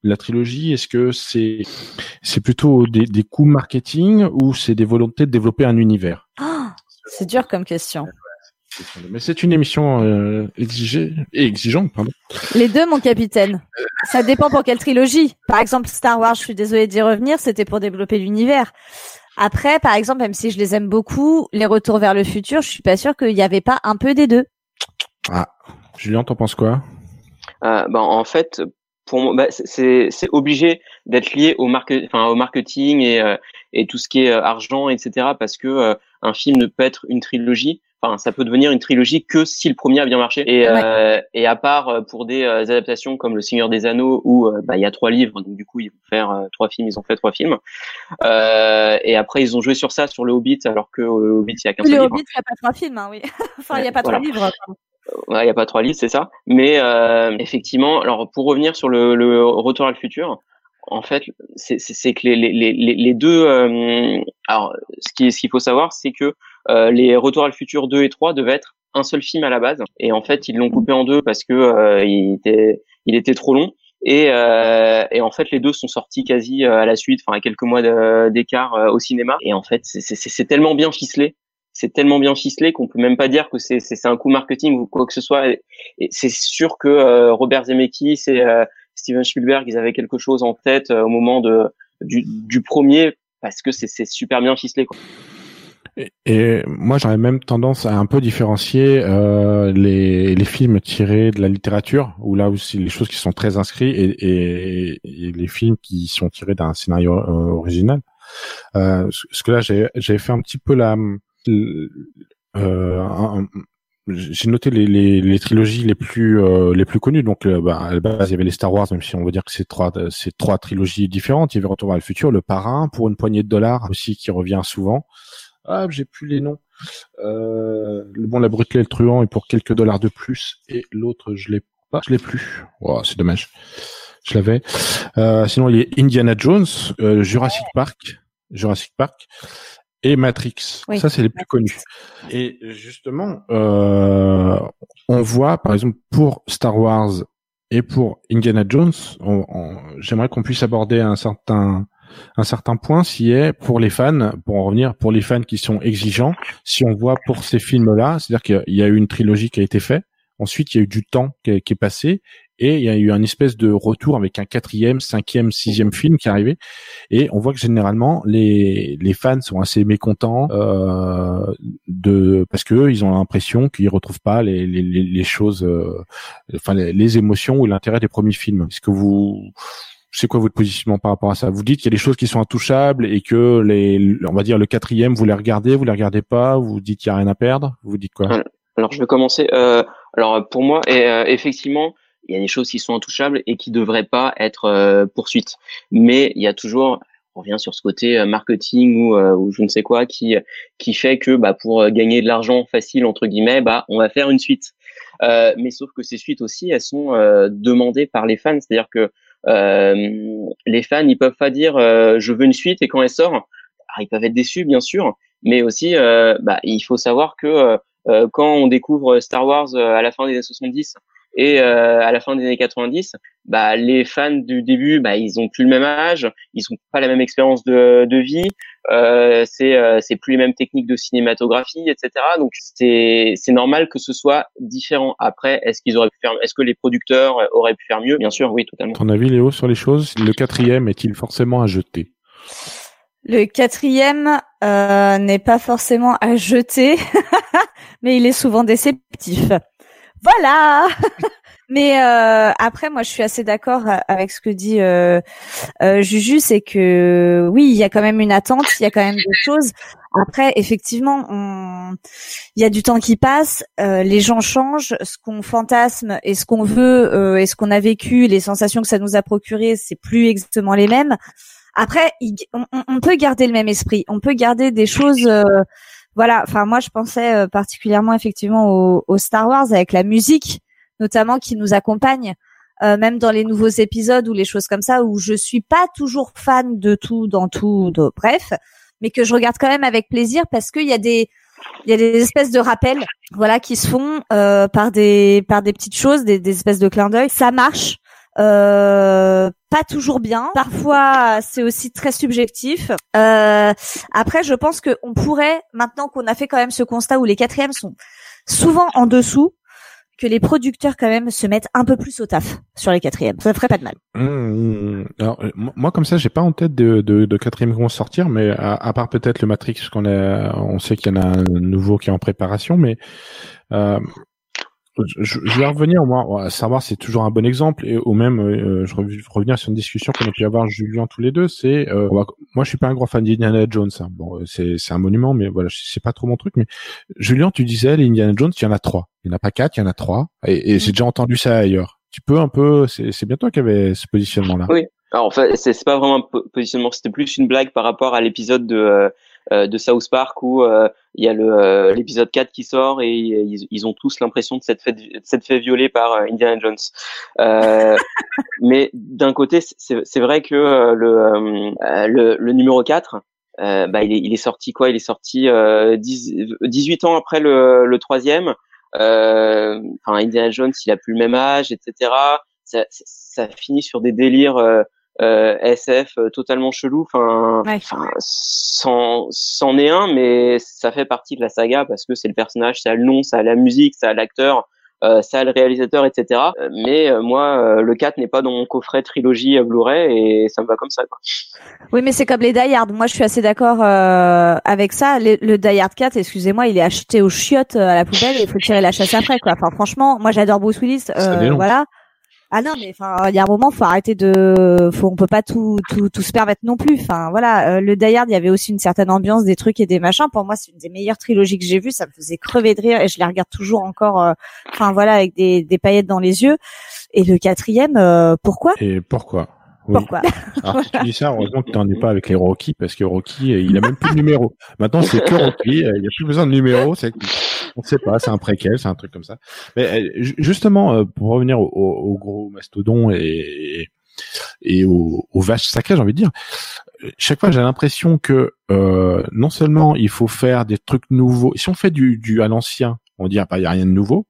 la trilogie, est-ce que c'est c'est plutôt des des coups marketing ou c'est des volontés de développer un univers?
Oh, c'est dur comme question.
Mais c'est une émission euh, exigée et exigeante, pardon.
Les deux, mon capitaine. Ça dépend pour quelle trilogie. Par exemple, Star Wars, je suis désolée d'y revenir, c'était pour développer l'univers. Après, par exemple, même si je les aime beaucoup, les retours vers le futur, je suis pas sûre qu'il n'y avait pas un peu des deux.
Julien, t'en penses quoi?
Euh, ben, en fait, pour moi, bah, c'est c'est obligé d'être lié au, marque, enfin, au marketing et, euh, et tout ce qui est euh, argent, etc. Parce que euh, un film ne peut être une trilogie. Enfin, ça peut devenir une trilogie que si le premier a bien marché. Et, et à part pour des adaptations comme Le Seigneur des Anneaux où bah, il y a trois livres, donc du coup ils vont faire trois films, ils ont fait trois films. et après ils ont joué sur ça sur Le Hobbit, alors que Le Hobbit il y a qu'un seul livre.
Le Hobbit il n'y a pas trois films, hein, oui. (laughs) enfin il n'y a pas trois livres.
Ouais, il n'y a pas trois livres, c'est ça. Mais euh, effectivement, alors pour revenir sur le, le Retour à le futur, en fait, c'est que les, les, les, les deux. Euh, alors, ce qui ce qu'il faut savoir, c'est que euh, les Retour à le futur 2 et 3 devaient être un seul film à la base, et en fait, ils l'ont coupé en deux parce que euh, il était il était trop long. Et, euh, et en fait, les deux sont sortis quasi à la suite, enfin à quelques mois d'écart au cinéma. Et en fait, c'est tellement bien ficelé c'est tellement bien ficelé qu'on peut même pas dire que c'est un coup marketing ou quoi que ce soit. Et, c'est sûr que euh, Robert Zemeckis et euh, Steven Spielberg, ils avaient quelque chose en tête euh, au moment de du, premier parce que c'est super bien ficelé.
Et, moi, j'aurais même tendance à un peu différencier euh, les, films tirés de la littérature, ou là aussi les choses qui sont très inscrites, et, les films qui sont tirés d'un scénario original. Euh, parce que là, j'ai fait un petit peu la, j'ai noté les, les, les, trilogies les plus euh, les plus connues. Donc, euh, bah, à la base, il y avait les Star Wars, même si on veut dire que c'est trois c'est trois trilogies différentes. Il y avait Retour vers le futur, le Parrain pour une poignée de dollars aussi qui revient souvent. Ah, j'ai plus les noms. Euh, le bon, la Brutlé, le truand, et pour quelques dollars de plus. Et l'autre, je l'ai pas, je l'ai plus. Oh, c'est dommage. Je l'avais. Euh, sinon, il y a Indiana Jones, Jurassic Park, Jurassic Park et Matrix. Ça, c'est les plus connus. Et justement, euh, on voit, par exemple, pour Star Wars et pour Indiana Jones, j'aimerais qu'on puisse aborder un certain un certain point, si est pour les fans, pour en revenir, pour les fans qui sont exigeants, si on voit pour ces films-là, c'est-à-dire qu'il y a eu une trilogie qui a été faite, ensuite il y a eu du temps qui, qui est passé, et il y a eu un espèce de retour avec un quatrième, cinquième, sixième film qui est arrivé, et on voit que généralement les, les fans sont assez mécontents euh, de parce que ils ont l'impression qu'ils retrouvent pas les, les, les choses, euh, enfin les, les, émotions ou l'intérêt des premiers films. Est-ce que vous c'est quoi votre positionnement par rapport à ça? Vous dites qu'il y a des choses qui sont intouchables et que les, on va dire le quatrième, vous les regardez, vous les regardez pas, vous dites qu'il y a rien à perdre? Vous dites quoi?
Alors je vais commencer. Euh, alors pour moi, euh, effectivement, il y a des choses qui sont intouchables et qui devraient pas être euh, poursuites. Mais il y a toujours, on revient sur ce côté euh, marketing ou, euh, ou je ne sais quoi qui qui fait que bah, pour gagner de l'argent facile entre guillemets, bah on va faire une suite. Euh, mais sauf que ces suites aussi, elles sont demandées par les fans, c'est-à-dire que les fans, ils peuvent pas dire je veux une suite et quand elle sort, ils peuvent être déçus bien sûr, mais aussi bah, il faut savoir que quand on découvre Star Wars à la fin des années 70 et euh, à la fin des années 90, bah, les fans du début, bah, ils ont plus le même âge, ils ont pas la même expérience de, de vie, euh, c'est euh, c'est plus les mêmes techniques de cinématographie, etc. Donc c'est c'est normal que ce soit différent. Après, est-ce qu'ils auraient pu faire, est-ce que les producteurs auraient pu faire mieux? Bien sûr, oui, totalement.
Ton avis, Léo, sur les choses? Le quatrième est-il forcément à jeter?
Le quatrième euh, n'est pas forcément à jeter, (laughs) mais il est souvent déceptif. Voilà. (laughs) Mais euh, après, moi, je suis assez d'accord avec ce que dit euh, euh, Juju, c'est que oui, il y a quand même une attente, il y a quand même des choses. Après, effectivement, il y a du temps qui passe, euh, les gens changent, ce qu'on fantasme et ce qu'on veut et ce qu'on a vécu, les sensations que ça nous a procuré, c'est plus exactement les mêmes. Après, on, peut garder le même esprit, on peut garder des choses voilà, enfin moi je pensais euh, particulièrement effectivement au, Star Wars avec la musique notamment qui nous accompagne euh, même dans les nouveaux épisodes ou les choses comme ça où je suis pas toujours fan de tout dans tout de, bref, mais que je regarde quand même avec plaisir parce qu'il y a des il y a des espèces de rappels voilà qui se font euh, par des par des petites choses des, des espèces de clins d'œil. Ça marche euh, pas toujours bien. Parfois, c'est aussi très subjectif. Euh, après, je pense qu'on pourrait, maintenant qu'on a fait quand même ce constat où les quatrièmes sont souvent en dessous, que les producteurs quand même se mettent un peu plus au taf sur les quatrièmes. Ça ferait pas de mal.
Mmh. Alors, euh, moi comme ça, j'ai pas en tête de, de, de quatrième qui vont sortir, mais à, part peut-être le Matrix, qu'on a, on sait qu'il y en a un nouveau qui est en préparation, mais euh, je, je vais revenir, moi, Star Wars c'est toujours un bon exemple, et au même, euh, je rev- revenir sur une discussion qu'on a pu avoir Julien tous les deux, c'est, euh, moi je suis pas un grand fan d'Indiana Jones, hein. bon, euh, c'est un monument, mais voilà, c'est pas trop mon truc, mais Julien, tu disais, les Indiana Jones, il y en a trois, il n'y en a pas quatre, il y en a trois, et, et j'ai déjà entendu ça ailleurs. Tu peux un peu, c'est bien toi qui avais ce positionnement-là.
Oui. Alors en fait, c'est pas vraiment un po- positionnement, c'était plus une blague par rapport à l'épisode de euh, euh, de South Park où euh, il y a le euh, l'épisode 4 qui sort et ils, ils ont tous l'impression de s'être fait de s'être fait violer par euh, Indiana Jones. Euh, (laughs) mais d'un côté, c'est c'est vrai que euh, le, euh, le le numéro 4 euh, bah, il est il est sorti quoi? Il est sorti euh, 10 18 ans après le le troisième. Euh, Enfin, Indiana Jones, il a plus le même âge, etc. Ça, ça, ça finit sur des délires euh, SF euh, totalement chelous. Enfin,
Ouais.
c'en est un, mais ça fait partie de la saga parce que c'est le personnage, ça a le nom, ça a la musique, ça a l'acteur. Euh, ça a le réalisateur, etc. Euh, Mais euh, moi, euh, le 4 n'est pas dans mon coffret trilogie Blu-ray et ça me va comme ça. Quoi.
Oui, mais c'est comme les Die Hard. Moi, je suis assez d'accord euh, avec ça. Le, le Die Hard 4, excusez-moi, il est acheté aux chiottes euh, à la poubelle et il faut tirer la chasse après, quoi. Enfin, franchement, moi, j'adore Bruce Willis. Euh, voilà. Ah non, mais enfin, il y a un moment, faut arrêter de, faut, on peut pas tout, tout, tout se permettre non plus. Enfin, voilà, euh, le Die Hard, il y avait aussi une certaine ambiance, des trucs et des machins. Pour moi, c'est une des meilleures trilogies que j'ai vues. Ça me faisait crever de rire et je les regarde toujours encore. euh, Enfin, voilà, avec des, des paillettes dans les yeux. Et le quatrième, euh, pourquoi?
Et pourquoi? Oui.
Pourquoi? (laughs)
Alors, si tu dis ça, heureusement que tu n'en es pas avec les Rocky, parce que Rocky, euh, il a même plus de numéro. Maintenant, c'est que Rocky, euh, il n'y a plus besoin de numéro, c'est, on sait pas, c'est un préquel, c'est un truc comme ça. Mais euh, ju- justement, euh, pour revenir au, au- au gros mastodon et, et aux, aux vaches sacrées, j'ai envie de dire, euh, chaque fois, j'ai l'impression que euh, non seulement il faut faire des trucs nouveaux, si on fait du, du à l'ancien, on dit, ah, bah, il n'y a rien de nouveau,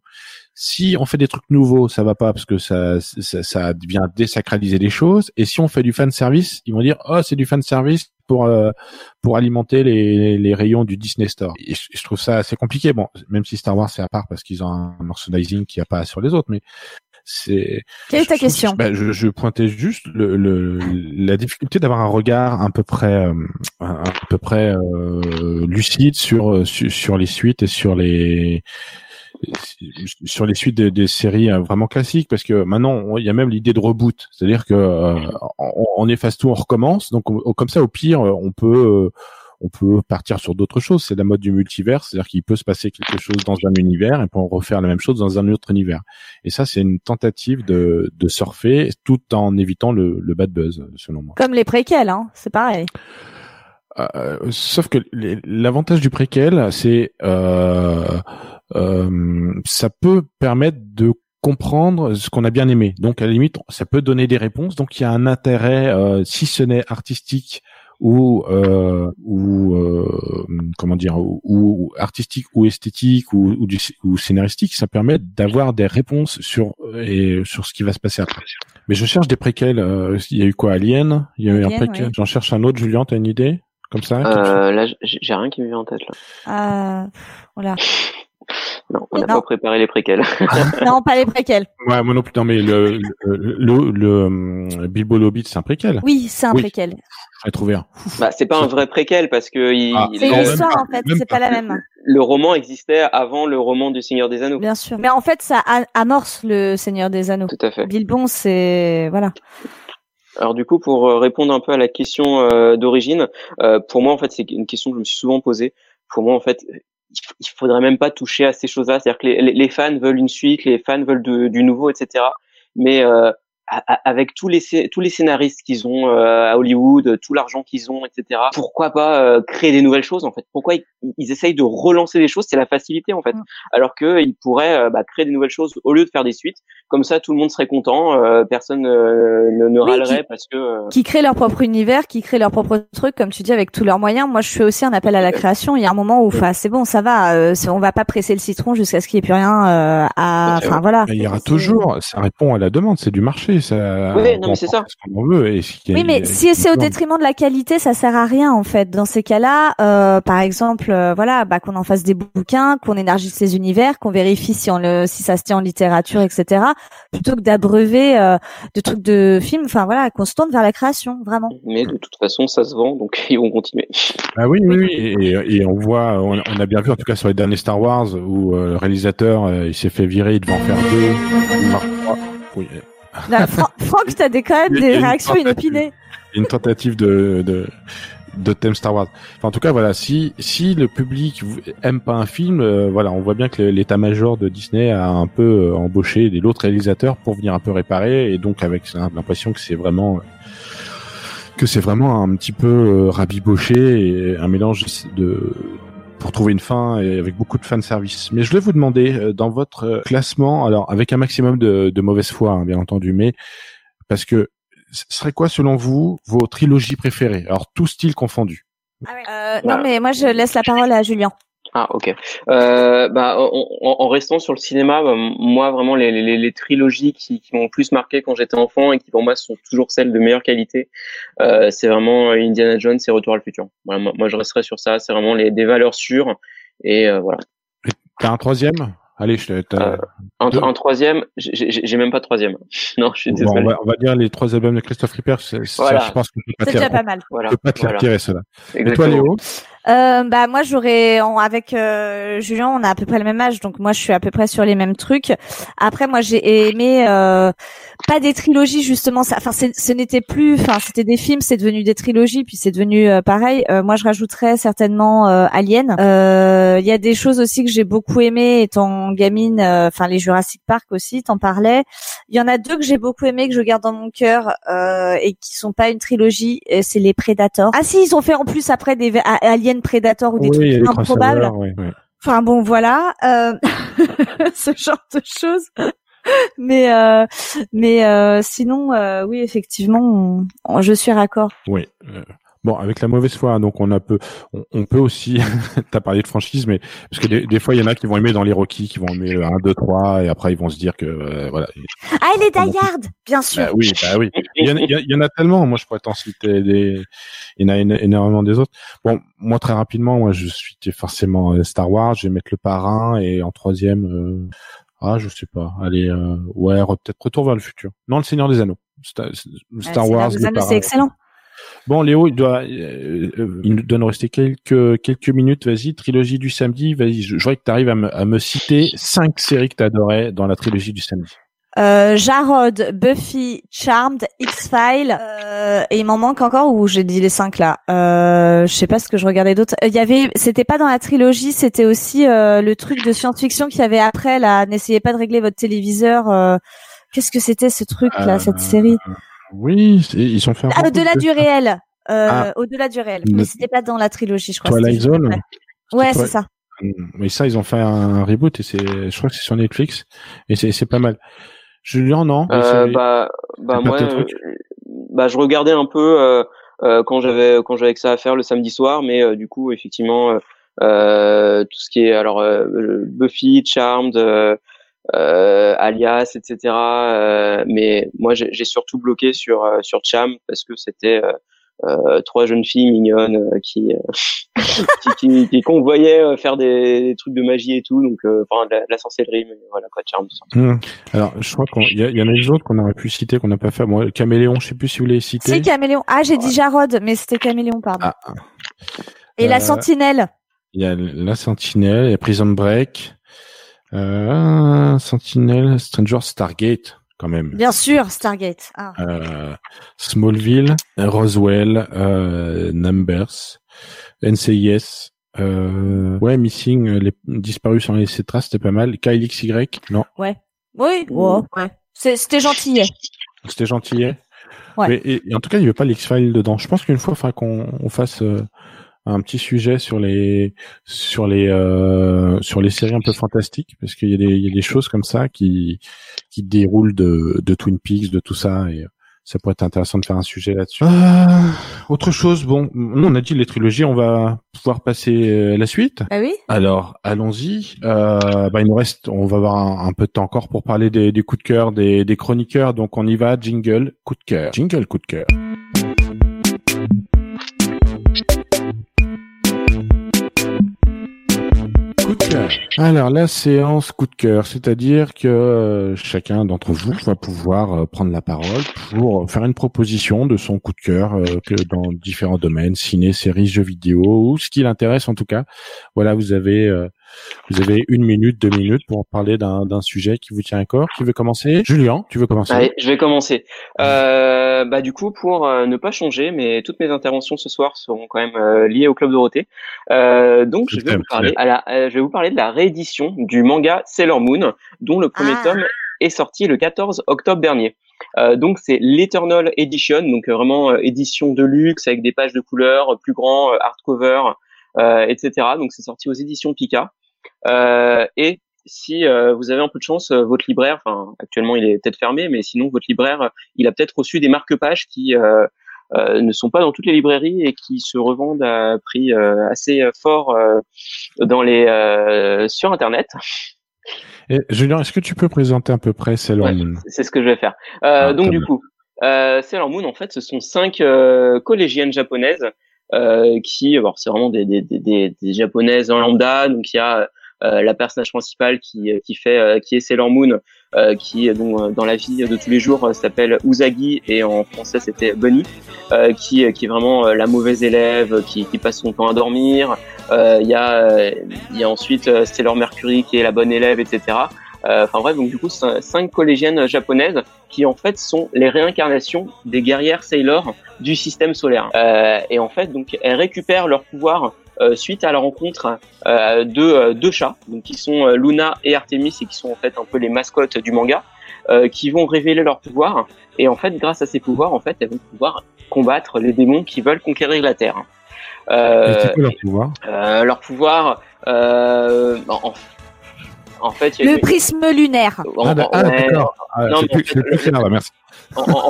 si on fait des trucs nouveaux, ça va pas parce que ça, ça, ça vient désacraliser les choses. Et si on fait du fan service, ils vont dire oh c'est du fan service pour euh, pour alimenter les, les rayons du Disney Store. Et je, je trouve ça assez compliqué. Bon, même si Star Wars c'est à part parce qu'ils ont un merchandising qui a pas sur les autres, mais c'est.
Quelle est ta
je
question
ben, je, je pointais juste le, le la difficulté d'avoir un regard à peu près euh, à peu près euh, lucide sur, sur sur les suites et sur les sur les suites des, séries euh, vraiment classiques parce que maintenant il y a même l'idée de reboot. C'est-à-dire que euh, on, efface tout on recommence. Donc on- comme ça au pire on peut euh, on peut partir sur d'autres choses. C'est la mode du multivers c'est-à-dire qu'il peut se passer quelque chose dans un univers et puis on refaire la même chose dans un autre univers. Et ça c'est une tentative de, de surfer tout en évitant le, le bad buzz selon moi.
Comme les préquels, hein, c'est pareil.
Euh, sauf que l'avantage du préquel, c'est euh, euh, ça peut permettre de comprendre ce qu'on a bien aimé. Donc à la limite, ça peut donner des réponses. Donc il y a un intérêt, euh, si ce n'est artistique ou euh, ou euh, comment dire, ou, ou artistique ou esthétique ou, ou, du, ou scénaristique, ça permet d'avoir des réponses sur et sur ce qui va se passer après. Mais je cherche des préquels. il y a eu quoi, Alien? Il y a eu un préquel? J'en cherche un autre. Julien, t'as une idée? Comme ça
Euh, là, j'ai rien qui me vient en tête là.
Euh, voilà. (laughs)
Non, on n'a pas préparé les préquels. (laughs)
non, pas les préquels.
Ouais, moi non plus. Non, mais le, le, le, le, Bilbo le Hobbit, c'est un préquel.
Oui, c'est un
Oui.
préquel.
J'ai trouvé un.
bah, c'est pas un vrai préquel parce que il,
Ah,
C'est
le,
une
même
histoire en fait, c'est
pas.
pas la même.
le roman existait avant le roman du Seigneur des Anneaux.
Bien sûr. Mais en fait, ça amorce le Seigneur des Anneaux.
Tout à fait.
Bilbon, c'est voilà.
Alors du coup, pour euh, répondre un peu à la question euh, d'origine, euh, pour moi en fait c'est une question que je me suis souvent posée. Pour moi en fait, il faudrait même pas toucher à ces choses-là. C'est-à-dire que les, fans veulent une suite, les fans veulent de- du nouveau, etc. Mais euh, avec tous les tous les scénaristes qu'ils ont euh, à Hollywood, tout l'argent qu'ils ont, etc. Pourquoi pas euh, créer des nouvelles choses en fait? Pourquoi ils, ils essayent de relancer les choses? C'est la facilité en fait.
Mm.
Alors que ils pourraient euh, bah, créer des nouvelles choses au lieu de faire des suites. Comme ça, tout le monde serait content. euh, personne euh, ne, ne
Oui,
râlerait
qui-
parce que euh,
Qui créent leur propre univers, qui créent leur propre truc, comme tu dis, avec tous leurs moyens. Moi, je fais aussi un appel à la création. Il y a un moment où, enfin, c'est bon, ça va. Euh, on va pas presser le citron jusqu'à ce qu'il n'y ait plus rien euh, à. Enfin voilà.
Il y aura toujours, ça répond à la demande, c'est du marché. Fait. Ça,
Oui, non, mais c'est
en
ça.
penser ce qu'on en veut. Et si-
Oui, mais
il-
si c'est au détriment de la qualité, ça sert à rien en fait. Dans ces cas-là, euh, par exemple, euh, voilà, bah, qu'on en fasse des bouquins, qu'on élargisse les univers, qu'on vérifie si on le, si ça se tient en littérature, etc. Plutôt que d'abreuver euh, de trucs de films. Enfin voilà, qu'on se tourne vers la création, vraiment.
Mais de toute façon, ça se vend, donc (laughs) ils vont continuer.
Ah oui, oui, oui. Et, on voit, on, on a bien vu en tout cas sur les derniers Star Wars où euh, le réalisateur euh, il s'est fait virer, il devait en faire deux. Oui,
Là, Fra- (laughs) Franck, t'as des quand même des réactions inopinées.
une tentative de, de de thème Star Wars. Enfin, en tout cas, voilà, si si le public aime pas un film, euh, voilà, on voit bien que l'état-major de Disney a un peu euh, embauché des l'autre réalisateurs pour venir un peu réparer, et donc avec l'impression que c'est vraiment que c'est vraiment un petit peu euh, rabiboché et un mélange de pour trouver une fin et avec beaucoup de fan service. Mais je voulais vous demander euh, dans votre euh, classement, alors avec un maximum de, de mauvaise foi, hein, bien entendu, mais parce que ce serait quoi selon vous vos trilogies préférées? Alors tout style confondu.
Euh, non, mais moi, je laisse la parole à Julien.
Ah ok. Euh, bah, en, en- en restant sur le cinéma, bah, moi vraiment les, les, les trilogies qui, qui m'ont plus marqué quand j'étais enfant et qui pour moi sont toujours celles de meilleure qualité, euh, c'est vraiment Indiana Jones et Retour à le futur. Voilà, moi, moi, je resterai sur ça. C'est vraiment les, des valeurs sûres et euh, voilà.
T'as un troisième? Allez, je te- t'as-
Euh, Un, un troisième, j'ai- j'ai j'ai même pas de troisième. (laughs) non, je suis
bon,
désolé.
on, va, on va dire les trois albums de Christophe Ripper. c'est- ça,
Voilà.
je pense qu'on peut pas
C'est
te les-
déjà pas mal.
Voilà.
on peut pas te les
voilà.
retirer cela. Et toi. Léo?
Euh, bah moi j'aurais avec euh, Julien on a à peu près le même âge donc moi je suis à peu près sur les mêmes trucs. Après moi j'ai aimé euh, pas des trilogies justement ça enfin ce n'était plus enfin c'était des films c'est devenu des trilogies puis c'est devenu euh, pareil. Euh, moi je rajouterais certainement euh, Alien. Il y a des choses aussi que j'ai beaucoup aimé étant gamine enfin les Jurassic Park aussi t'en parlais. Il y en a deux que j'ai beaucoup aimé que je garde dans mon cœur et qui sont pas une trilogie c'est les Predators. Ah si ils ont fait en plus après des A- Alien Predator ou des
Oui,
trucs
les
improbables. Enfin bon, voilà, euh, (laughs) ce genre de choses. Mais euh, mais euh, sinon, oui, effectivement, on- on- je suis raccord.
Oui. Bon, avec la mauvaise foi, donc on a peu, on, on peut aussi. (laughs) T'as parlé de franchise, mais parce que des, des fois, il y en a qui vont aimer dans les Rocky, qui vont aimer le 1, 2, 3, et après ils vont se dire que euh, voilà.
Ah, les Die Hard, bien sûr.
Bah oui, bah oui. Il y, en a, il y a- il y en a tellement. Moi, je pourrais t'en citer des. Il y en a éno- énormément des autres. Bon, moi très rapidement, moi je suis forcément euh, Star Wars. Je vais mettre le parrain et en troisième, euh, ah je sais pas. Allez, euh, ouais, re- peut-être Retour vers le futur. Non, le Seigneur des Anneaux. Star, Star Wars.
c'est excellent.
Bon, Léo, il doit, euh, euh, il nous doit nous rester quelques quelques minutes. Vas-y, trilogie du samedi. Vas-y, je, je voudrais que tu arrives à me, à me citer cinq séries que tu adorais dans la trilogie du samedi.
Euh, Jarod, Buffy, Charmed, X-Files, euh, et il m'en manque encore ou j'ai dit les cinq là? Euh, je sais pas ce que je regardais d'autres. Euh, Il y avait, c'était pas dans la trilogie, c'était aussi euh, le truc de science-fiction qu'il y avait après là. N'essayez pas de régler votre téléviseur. euh, Qu'est-ce que c'était ce truc là, cette série?
Oui, ils sont fait. un
Ah,
beaucoup
au-delà
de-
du réel. Euh,
Ah.
Au-delà du réel. Mais c'était pas dans la trilogie, je crois.
Twilight Zone.
Ouais, c'est ça.
Mais ça, ils ont fait un reboot et c'est, je crois que c'est sur Netflix et c'est, c'est pas mal. Julien, non?
Euh, bah, bah moi, euh, bah, je regardais un peu euh, euh, quand j'avais quand j'avais que ça à faire le samedi soir, mais euh, du coup, effectivement, euh, euh, tout ce qui est alors euh, Buffy, Charmed, euh, euh, Alias, etc. euh, mais moi, j'ai j'ai surtout bloqué sur euh, sur Cham parce que c'était euh, euh, trois jeunes filles mignonnes euh, qui, euh, (laughs) qui, qui, qui convoyaient euh, faire des, des trucs de magie et tout, donc euh, enfin de la, de la sorcellerie, mais voilà quoi, Charmed.
Hmm. Alors, je crois qu'il y, y en a des autres qu'on aurait pu citer qu'on n'a pas fait. Moi, Caméléon, je sais plus si vous l'avez cité.
C'est Caméléon. Ah, j'ai dit Jarod, mais c'était Caméléon, pardon.
Ah.
Et
Euh,
la Sentinelle.
Il y a La Sentinelle, il y a Prison Break, euh, Sentinelle, Stranger Stargate, quand même.
Bien sûr, Stargate. Ah.
Euh, Smallville, Roswell, euh, Numbers, NCIS, euh, ouais, Missing, les disparus sans laisser de traces, c'était pas mal. KLXY, non,
Oui, ouais, ouais. C'était gentillet.
c'était gentillet.
Ouais.
Mais, et, et en tout cas, il n'y avait pas l'X-File dedans. Je pense qu'une fois, il faudra qu'on on fasse euh, un petit sujet sur les sur les euh, sur les séries un peu fantastiques, parce qu'il y a des il y a des choses comme ça qui qui déroulent de de Twin Peaks, de tout ça, et ça pourrait être intéressant de faire un sujet là-dessus. Euh, autre chose, bon, nous on a dit les trilogies, on va pouvoir passer euh, la suite.
Ah oui
Alors allons-y. Euh, bah, il nous reste, on va avoir un, un peu de temps encore pour parler des, des coups de cœur des, des chroniqueurs. Donc on y va. Jingle, coup de cœur. Jingle, coup de cœur. Alors la séance coup de cœur, c'est-à-dire que euh, chacun d'entre vous va pouvoir euh, prendre la parole pour faire une proposition de son coup de cœur euh, que dans différents domaines, ciné, séries, jeux vidéo ou ce qui l'intéresse en tout cas. Voilà, vous avez vous avez une minute, deux minutes pour parler d'un d'un sujet qui vous tient à corps. Qui veut commencer? Julien, tu veux commencer?
Allez, je vais commencer. Euh, bah du coup, pour euh, ne pas changer, mais toutes mes interventions ce soir seront quand même euh, liées au club Dorothée. Euh, donc
Je
je vais vous parler, à la, euh, je vais vous parler de la réédition du manga Sailor Moon, dont le premier
Ah.
tome est sorti le 14 octobre dernier. Euh, donc c'est l'Eternal Edition, donc euh, vraiment euh, édition de luxe avec des pages de couleurs, euh, plus grand, euh, hardcover, euh, etc. Donc c'est sorti aux éditions Pika. Euh, et si euh, vous avez un peu de chance, euh, votre libraire, enfin actuellement il est peut-être fermé, mais sinon votre libraire, euh, il a peut-être reçu des marque-pages qui euh, euh, ne sont pas dans toutes les librairies et qui se revendent à prix euh, assez fort euh, dans les euh, sur internet.
Et, Julien, est-ce que tu peux présenter à peu près Sailor
Ouais.
Moon?
C'est ce que je vais faire. Euh,
Ah,
donc du
bien.
coup, euh, Sailor Moon, en fait, ce sont cinq euh, collégiennes japonaises euh, qui, bon, c'est vraiment des, des, des, des, des japonaises en lambda. Donc il y a euh, la personnage principale qui, qui fait, euh, qui est Sailor Moon, euh, qui dont, euh, dans la vie de tous les jours euh, s'appelle Usagi et en français c'était Bunny, euh, qui, qui est vraiment euh, la mauvaise élève, qui, qui passe son temps à dormir. Euh, Il y a, euh, il y a ensuite euh, Sailor Mercury qui est la bonne élève, etc. Euh, Enfin bref, donc du coup, cin- cinq collégiennes japonaises qui en fait sont les réincarnations des guerrières Sailor du système solaire. Euh, et en fait, donc elles récupèrent leur pouvoir euh, suite à la rencontre euh, de euh, deux chats, donc qui sont euh, Luna et Artemis et qui sont en fait un peu les mascottes du manga, euh, qui vont révéler leur pouvoir. Et en fait, grâce à ces pouvoirs, en fait, elles vont pouvoir combattre les démons qui veulent conquérir la Terre. Euh,
c'est quoi leur pouvoir?
euh, leur pouvoir, euh, en, en fait,
Le
une-
prisme lunaire.
en-
Ah, ah. Ah,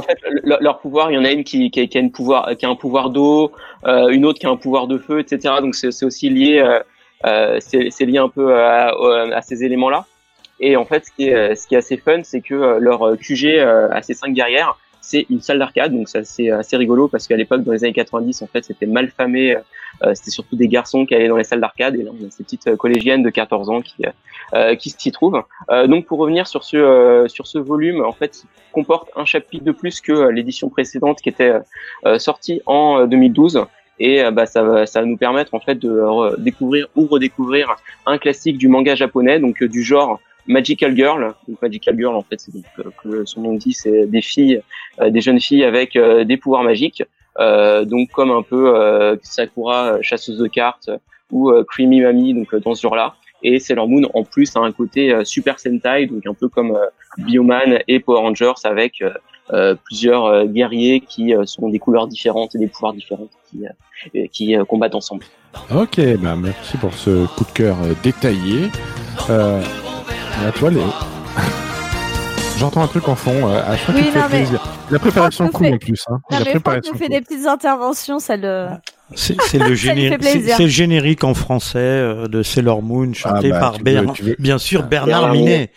fait, leur pouvoir, il y en a une qui, qui, qui a une pouvoir, qui a un pouvoir d'eau, euh, une autre qui a un pouvoir de feu, etc. Donc c'est aussi lié, euh, euh, c'est lié un peu à, à- ces éléments-là. Et en fait, ce qui est, ce qui est assez fun, c'est que euh, leur euh, QG euh, à ces cinq guerrières, c'est une salle d'arcade. Donc ça c'est assez rigolo parce qu'à l'époque, dans les années 90, en fait, c'était mal famé. Euh, c'était surtout des garçons qui allaient dans les salles d'arcade. Et là, on a ces petites euh, collégiennes de 14 ans qui, euh, qui s'y trouvent. Euh, donc pour revenir sur ce euh, sur ce volume, en fait, il comporte un chapitre de plus que euh, l'édition précédente qui était euh, sortie en euh, 2012. Et euh, bah, ça, va, ça va nous permettre en fait de euh, découvrir ou redécouvrir un classique du manga japonais, donc euh, du genre Magical Girl. Donc, Magical Girl, en fait, c'est donc, euh, comme son nom dit, c'est des filles, euh, des jeunes filles avec euh, des pouvoirs magiques. Euh, donc comme un peu euh, Sakura, euh, chasseuse de cartes, ou euh, Creamy Mami, donc euh, dans ce genre-là. Et Sailor Moon, en plus, a un côté euh, Super Sentai, donc un peu comme euh, Bioman et Power Rangers, avec euh, euh, plusieurs euh, guerriers qui euh, sont des couleurs différentes et des pouvoirs différents qui, euh, qui euh, combattent ensemble.
Ok, bah merci pour ce coup de cœur euh, détaillé. À toi, Léo. (laughs) J'entends un truc en fond. Euh, ah, je crois
Oui, non,
fait
mais-.
La préparation cool
fait-
en plus. Hein.
Non,
La
mais
préparation
nous fait
cool.
des petites interventions, ça le.
C'est (laughs) c'est le, c'est le générique en français euh, de Sailor Moon chanté
bah,
par Bernard,
veux-
bien sûr Bernard
Bernard
Minet.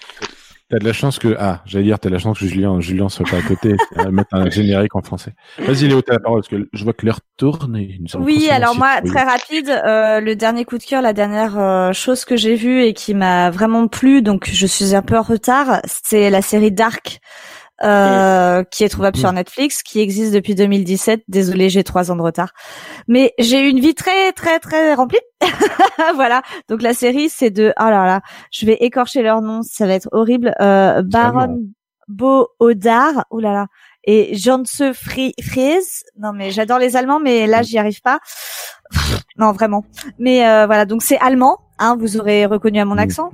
T'as de la chance que ah, j'allais dire t'as de la chance que Julien, Julien soit pas à côté, (laughs) à mettre un générique en français. Vas-y Léo, t'as la parole parce que je vois que l'heure tourne et nous
Oui, alors moi, très rapide, euh, le dernier coup de cœur, la dernière euh, chose que j'ai vue et qui m'a vraiment plu, donc je suis un peu en retard, c'est la série Dark, euh, qui est trouvable sur Netflix, qui existe depuis 2017. Désolée, j'ai trois ans de retard, mais j'ai eu une vie très très très remplie. (laughs) voilà. Donc la série, c'est de, oh là là, je vais écorcher leur nom, ça va être horrible. Euh, Baron Bo Odar, oh là là, et Janse Fri Fries. Non mais j'adore les Allemands, mais là j'y arrive pas. non vraiment. Mais euh, voilà, donc c'est allemand. Hein, vous aurez reconnu à mon accent.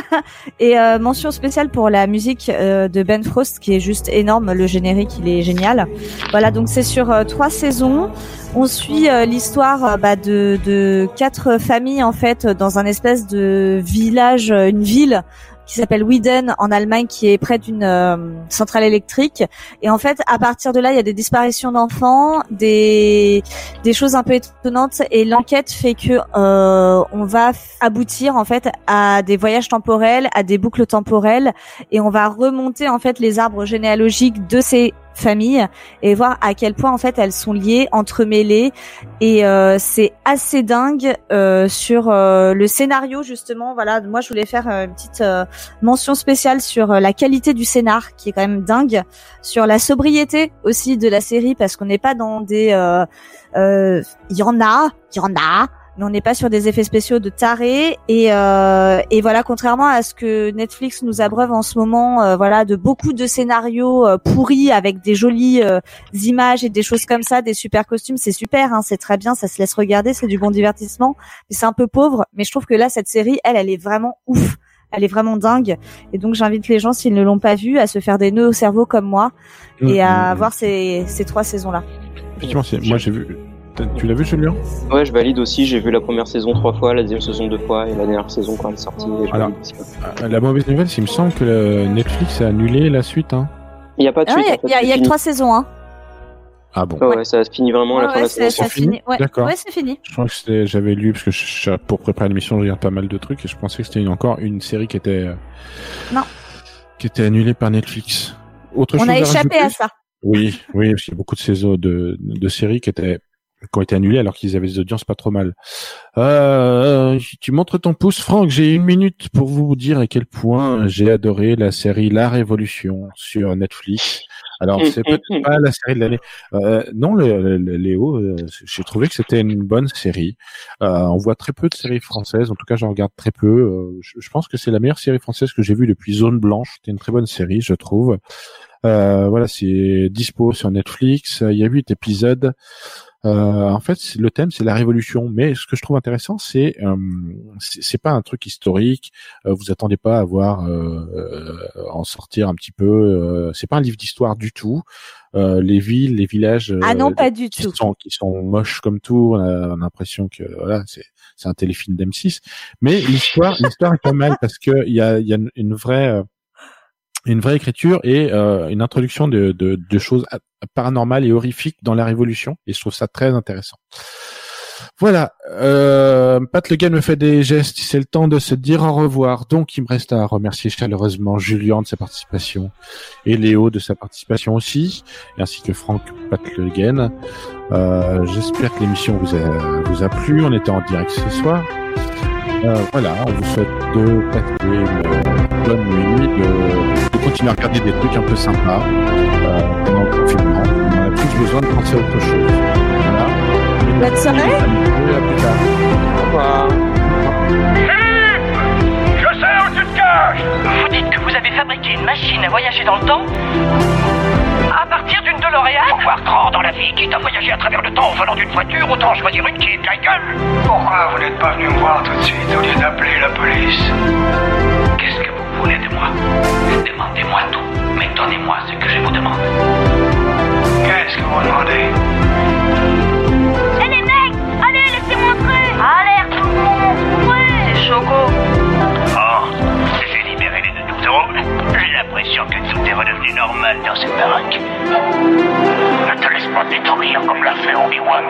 (laughs) Et euh, mention spéciale pour la musique euh, de Ben Frost qui est juste énorme. Le générique, il est génial. Voilà, donc c'est sur euh, trois saisons. On suit euh, l'histoire euh, bah, de, de quatre familles en fait dans un espèce de village, une ville qui s'appelle Wieden en Allemagne, qui est près d'une euh, centrale électrique. Et en fait, à partir de là, il y a des disparitions d'enfants, des des choses un peu étonnantes, et l'enquête fait que euh, on va aboutir en fait à des voyages temporels, à des boucles temporelles, et on va remonter en fait les arbres généalogiques de ces familles et voir à quel point en fait elles sont liées, entremêlées et euh, c'est assez dingue euh, sur euh, le scénario justement. Voilà, moi je voulais faire euh, une petite euh, mention spéciale sur euh, la qualité du scénar qui est quand même dingue, sur la sobriété aussi de la série parce qu'on n'est pas dans des, il y en a, il y en a, mais on n'est pas sur des effets spéciaux de taré. Et, euh, et voilà contrairement à ce que Netflix nous abreuve en ce moment euh, voilà de beaucoup de scénarios euh, pourris avec des jolies images et des choses comme ça des super costumes c'est super hein, c'est très bien ça se laisse regarder c'est du bon divertissement. Mais c'est un peu pauvre. Mais je trouve que là cette série elle elle est vraiment ouf. Elle est vraiment dingue. Et donc j'invite les gens s'ils ne l'ont pas vue à se faire des nœuds au cerveau comme moi et à
Mhm.
voir ces, ces trois saisons là
Effectivement, moi j'ai vu. Tu l'as vu, Julien
Ouais, je valide aussi. J'ai vu la première saison trois fois, la deuxième saison deux fois et la dernière saison quand elle est sortie. et je
Alors.
valide aussi.
Euh, La mauvaise nouvelle, c'est qu'il me semble que Netflix a annulé la suite. Hein.
Il y a pas de
Ah,
suite.
il y a-
en fait,
il y a, il y a
c'est
que trois saisons hein
Ah bon.
Ouais, ouais, ça se finit vraiment à la
Ouais,
fin de
ouais,
la saison.
fini
ouais,
D'accord.
ouais c'est fini
Je crois que c'était, j'avais lu parce que je- je- pour préparer l'émission, je regarde pas mal de trucs et je pensais que c'était une- encore une série qui était euh,
Non.
qui était annulée par Netflix. Autre
on
chose
a échappé à ça
Oui, oui, parce qu'il y a beaucoup de saisons de, de séries qui étaient qui ont été annulées alors qu'ils avaient des audiences pas trop mal. Euh, tu montres ton pouce, Franck. J'ai une minute pour vous dire à quel point j'ai adoré la série La Révolution sur Netflix. Alors c'est peut-être pas la série de l'année. Euh, non, le, le- Léo, euh, j'ai trouvé que c'était une bonne série. Euh, on voit très peu de séries françaises. En tout cas, j'en regarde très peu. Euh, je, je pense que c'est la meilleure série française que j'ai vue depuis Zone Blanche. C'était une très bonne série, je trouve. Euh, voilà, c'est dispo sur Netflix. Il y a huit épisodes. Euh, en fait, c'est- le thème c'est la révolution, mais ce que je trouve intéressant, c'est euh, c'est pas un truc historique. Euh, vous attendez pas à voir en sortir un petit peu. Euh, c'est pas un livre d'histoire du tout. Euh, les villes, les villages.
ah non
euh,
pas du
qui
tout
sont qui sont moches comme tout. On a, on a l'impression que voilà, c'est c'est un téléfilm d'M6. Mais l'histoire l'histoire est pas mal parce que il y a il y a une, une vraie euh, une vraie écriture et euh, une introduction de, choses paranormales et horrifiques dans la Révolution. Et je trouve ça très intéressant. Voilà. Euh, Pat Le Guen me fait des gestes. C'est le temps de se dire au revoir. Donc, il me reste à remercier chaleureusement Julien de sa participation et Léo de sa participation aussi, ainsi que Franck Pat Le. Euh, J'espère que l'émission vous a, plu. On était en direct ce soir. Voilà, on vous souhaite de passer une bonne nuit, de, de continuer à regarder des trucs un peu sympas euh, pendant le confinement. On a plus besoin de penser à autre chose. Voilà.
bonne soirée
à plus tard.
Au revoir.
Je sais où tu te caches Vous dites que vous avez fabriqué une machine à voyager dans le temps À partir d'une DeLorean Pour voir grand dans la vie, quitte à voyager à travers le temps en volant d'une voiture, autant choisir une qui est de la gueule
Pourquoi vous n'êtes pas venu me voir tout de suite au lieu d'appeler la police?
Qu'est-ce que vous voulez de moi Demandez-moi tout, mais donnez-moi ce que je vous demande.
Qu'est-ce que vous demandez?
Eh les mecs Allez, laissez-moi entrer Alerte tout le monde Ouais C'est Choco
Oh, j'ai libéré les deux douzereaux. J'ai l'impression que tout est redevenu normal dans cette baraque. Ne te laisse pas détruire comme l'a fait Obi-Wan.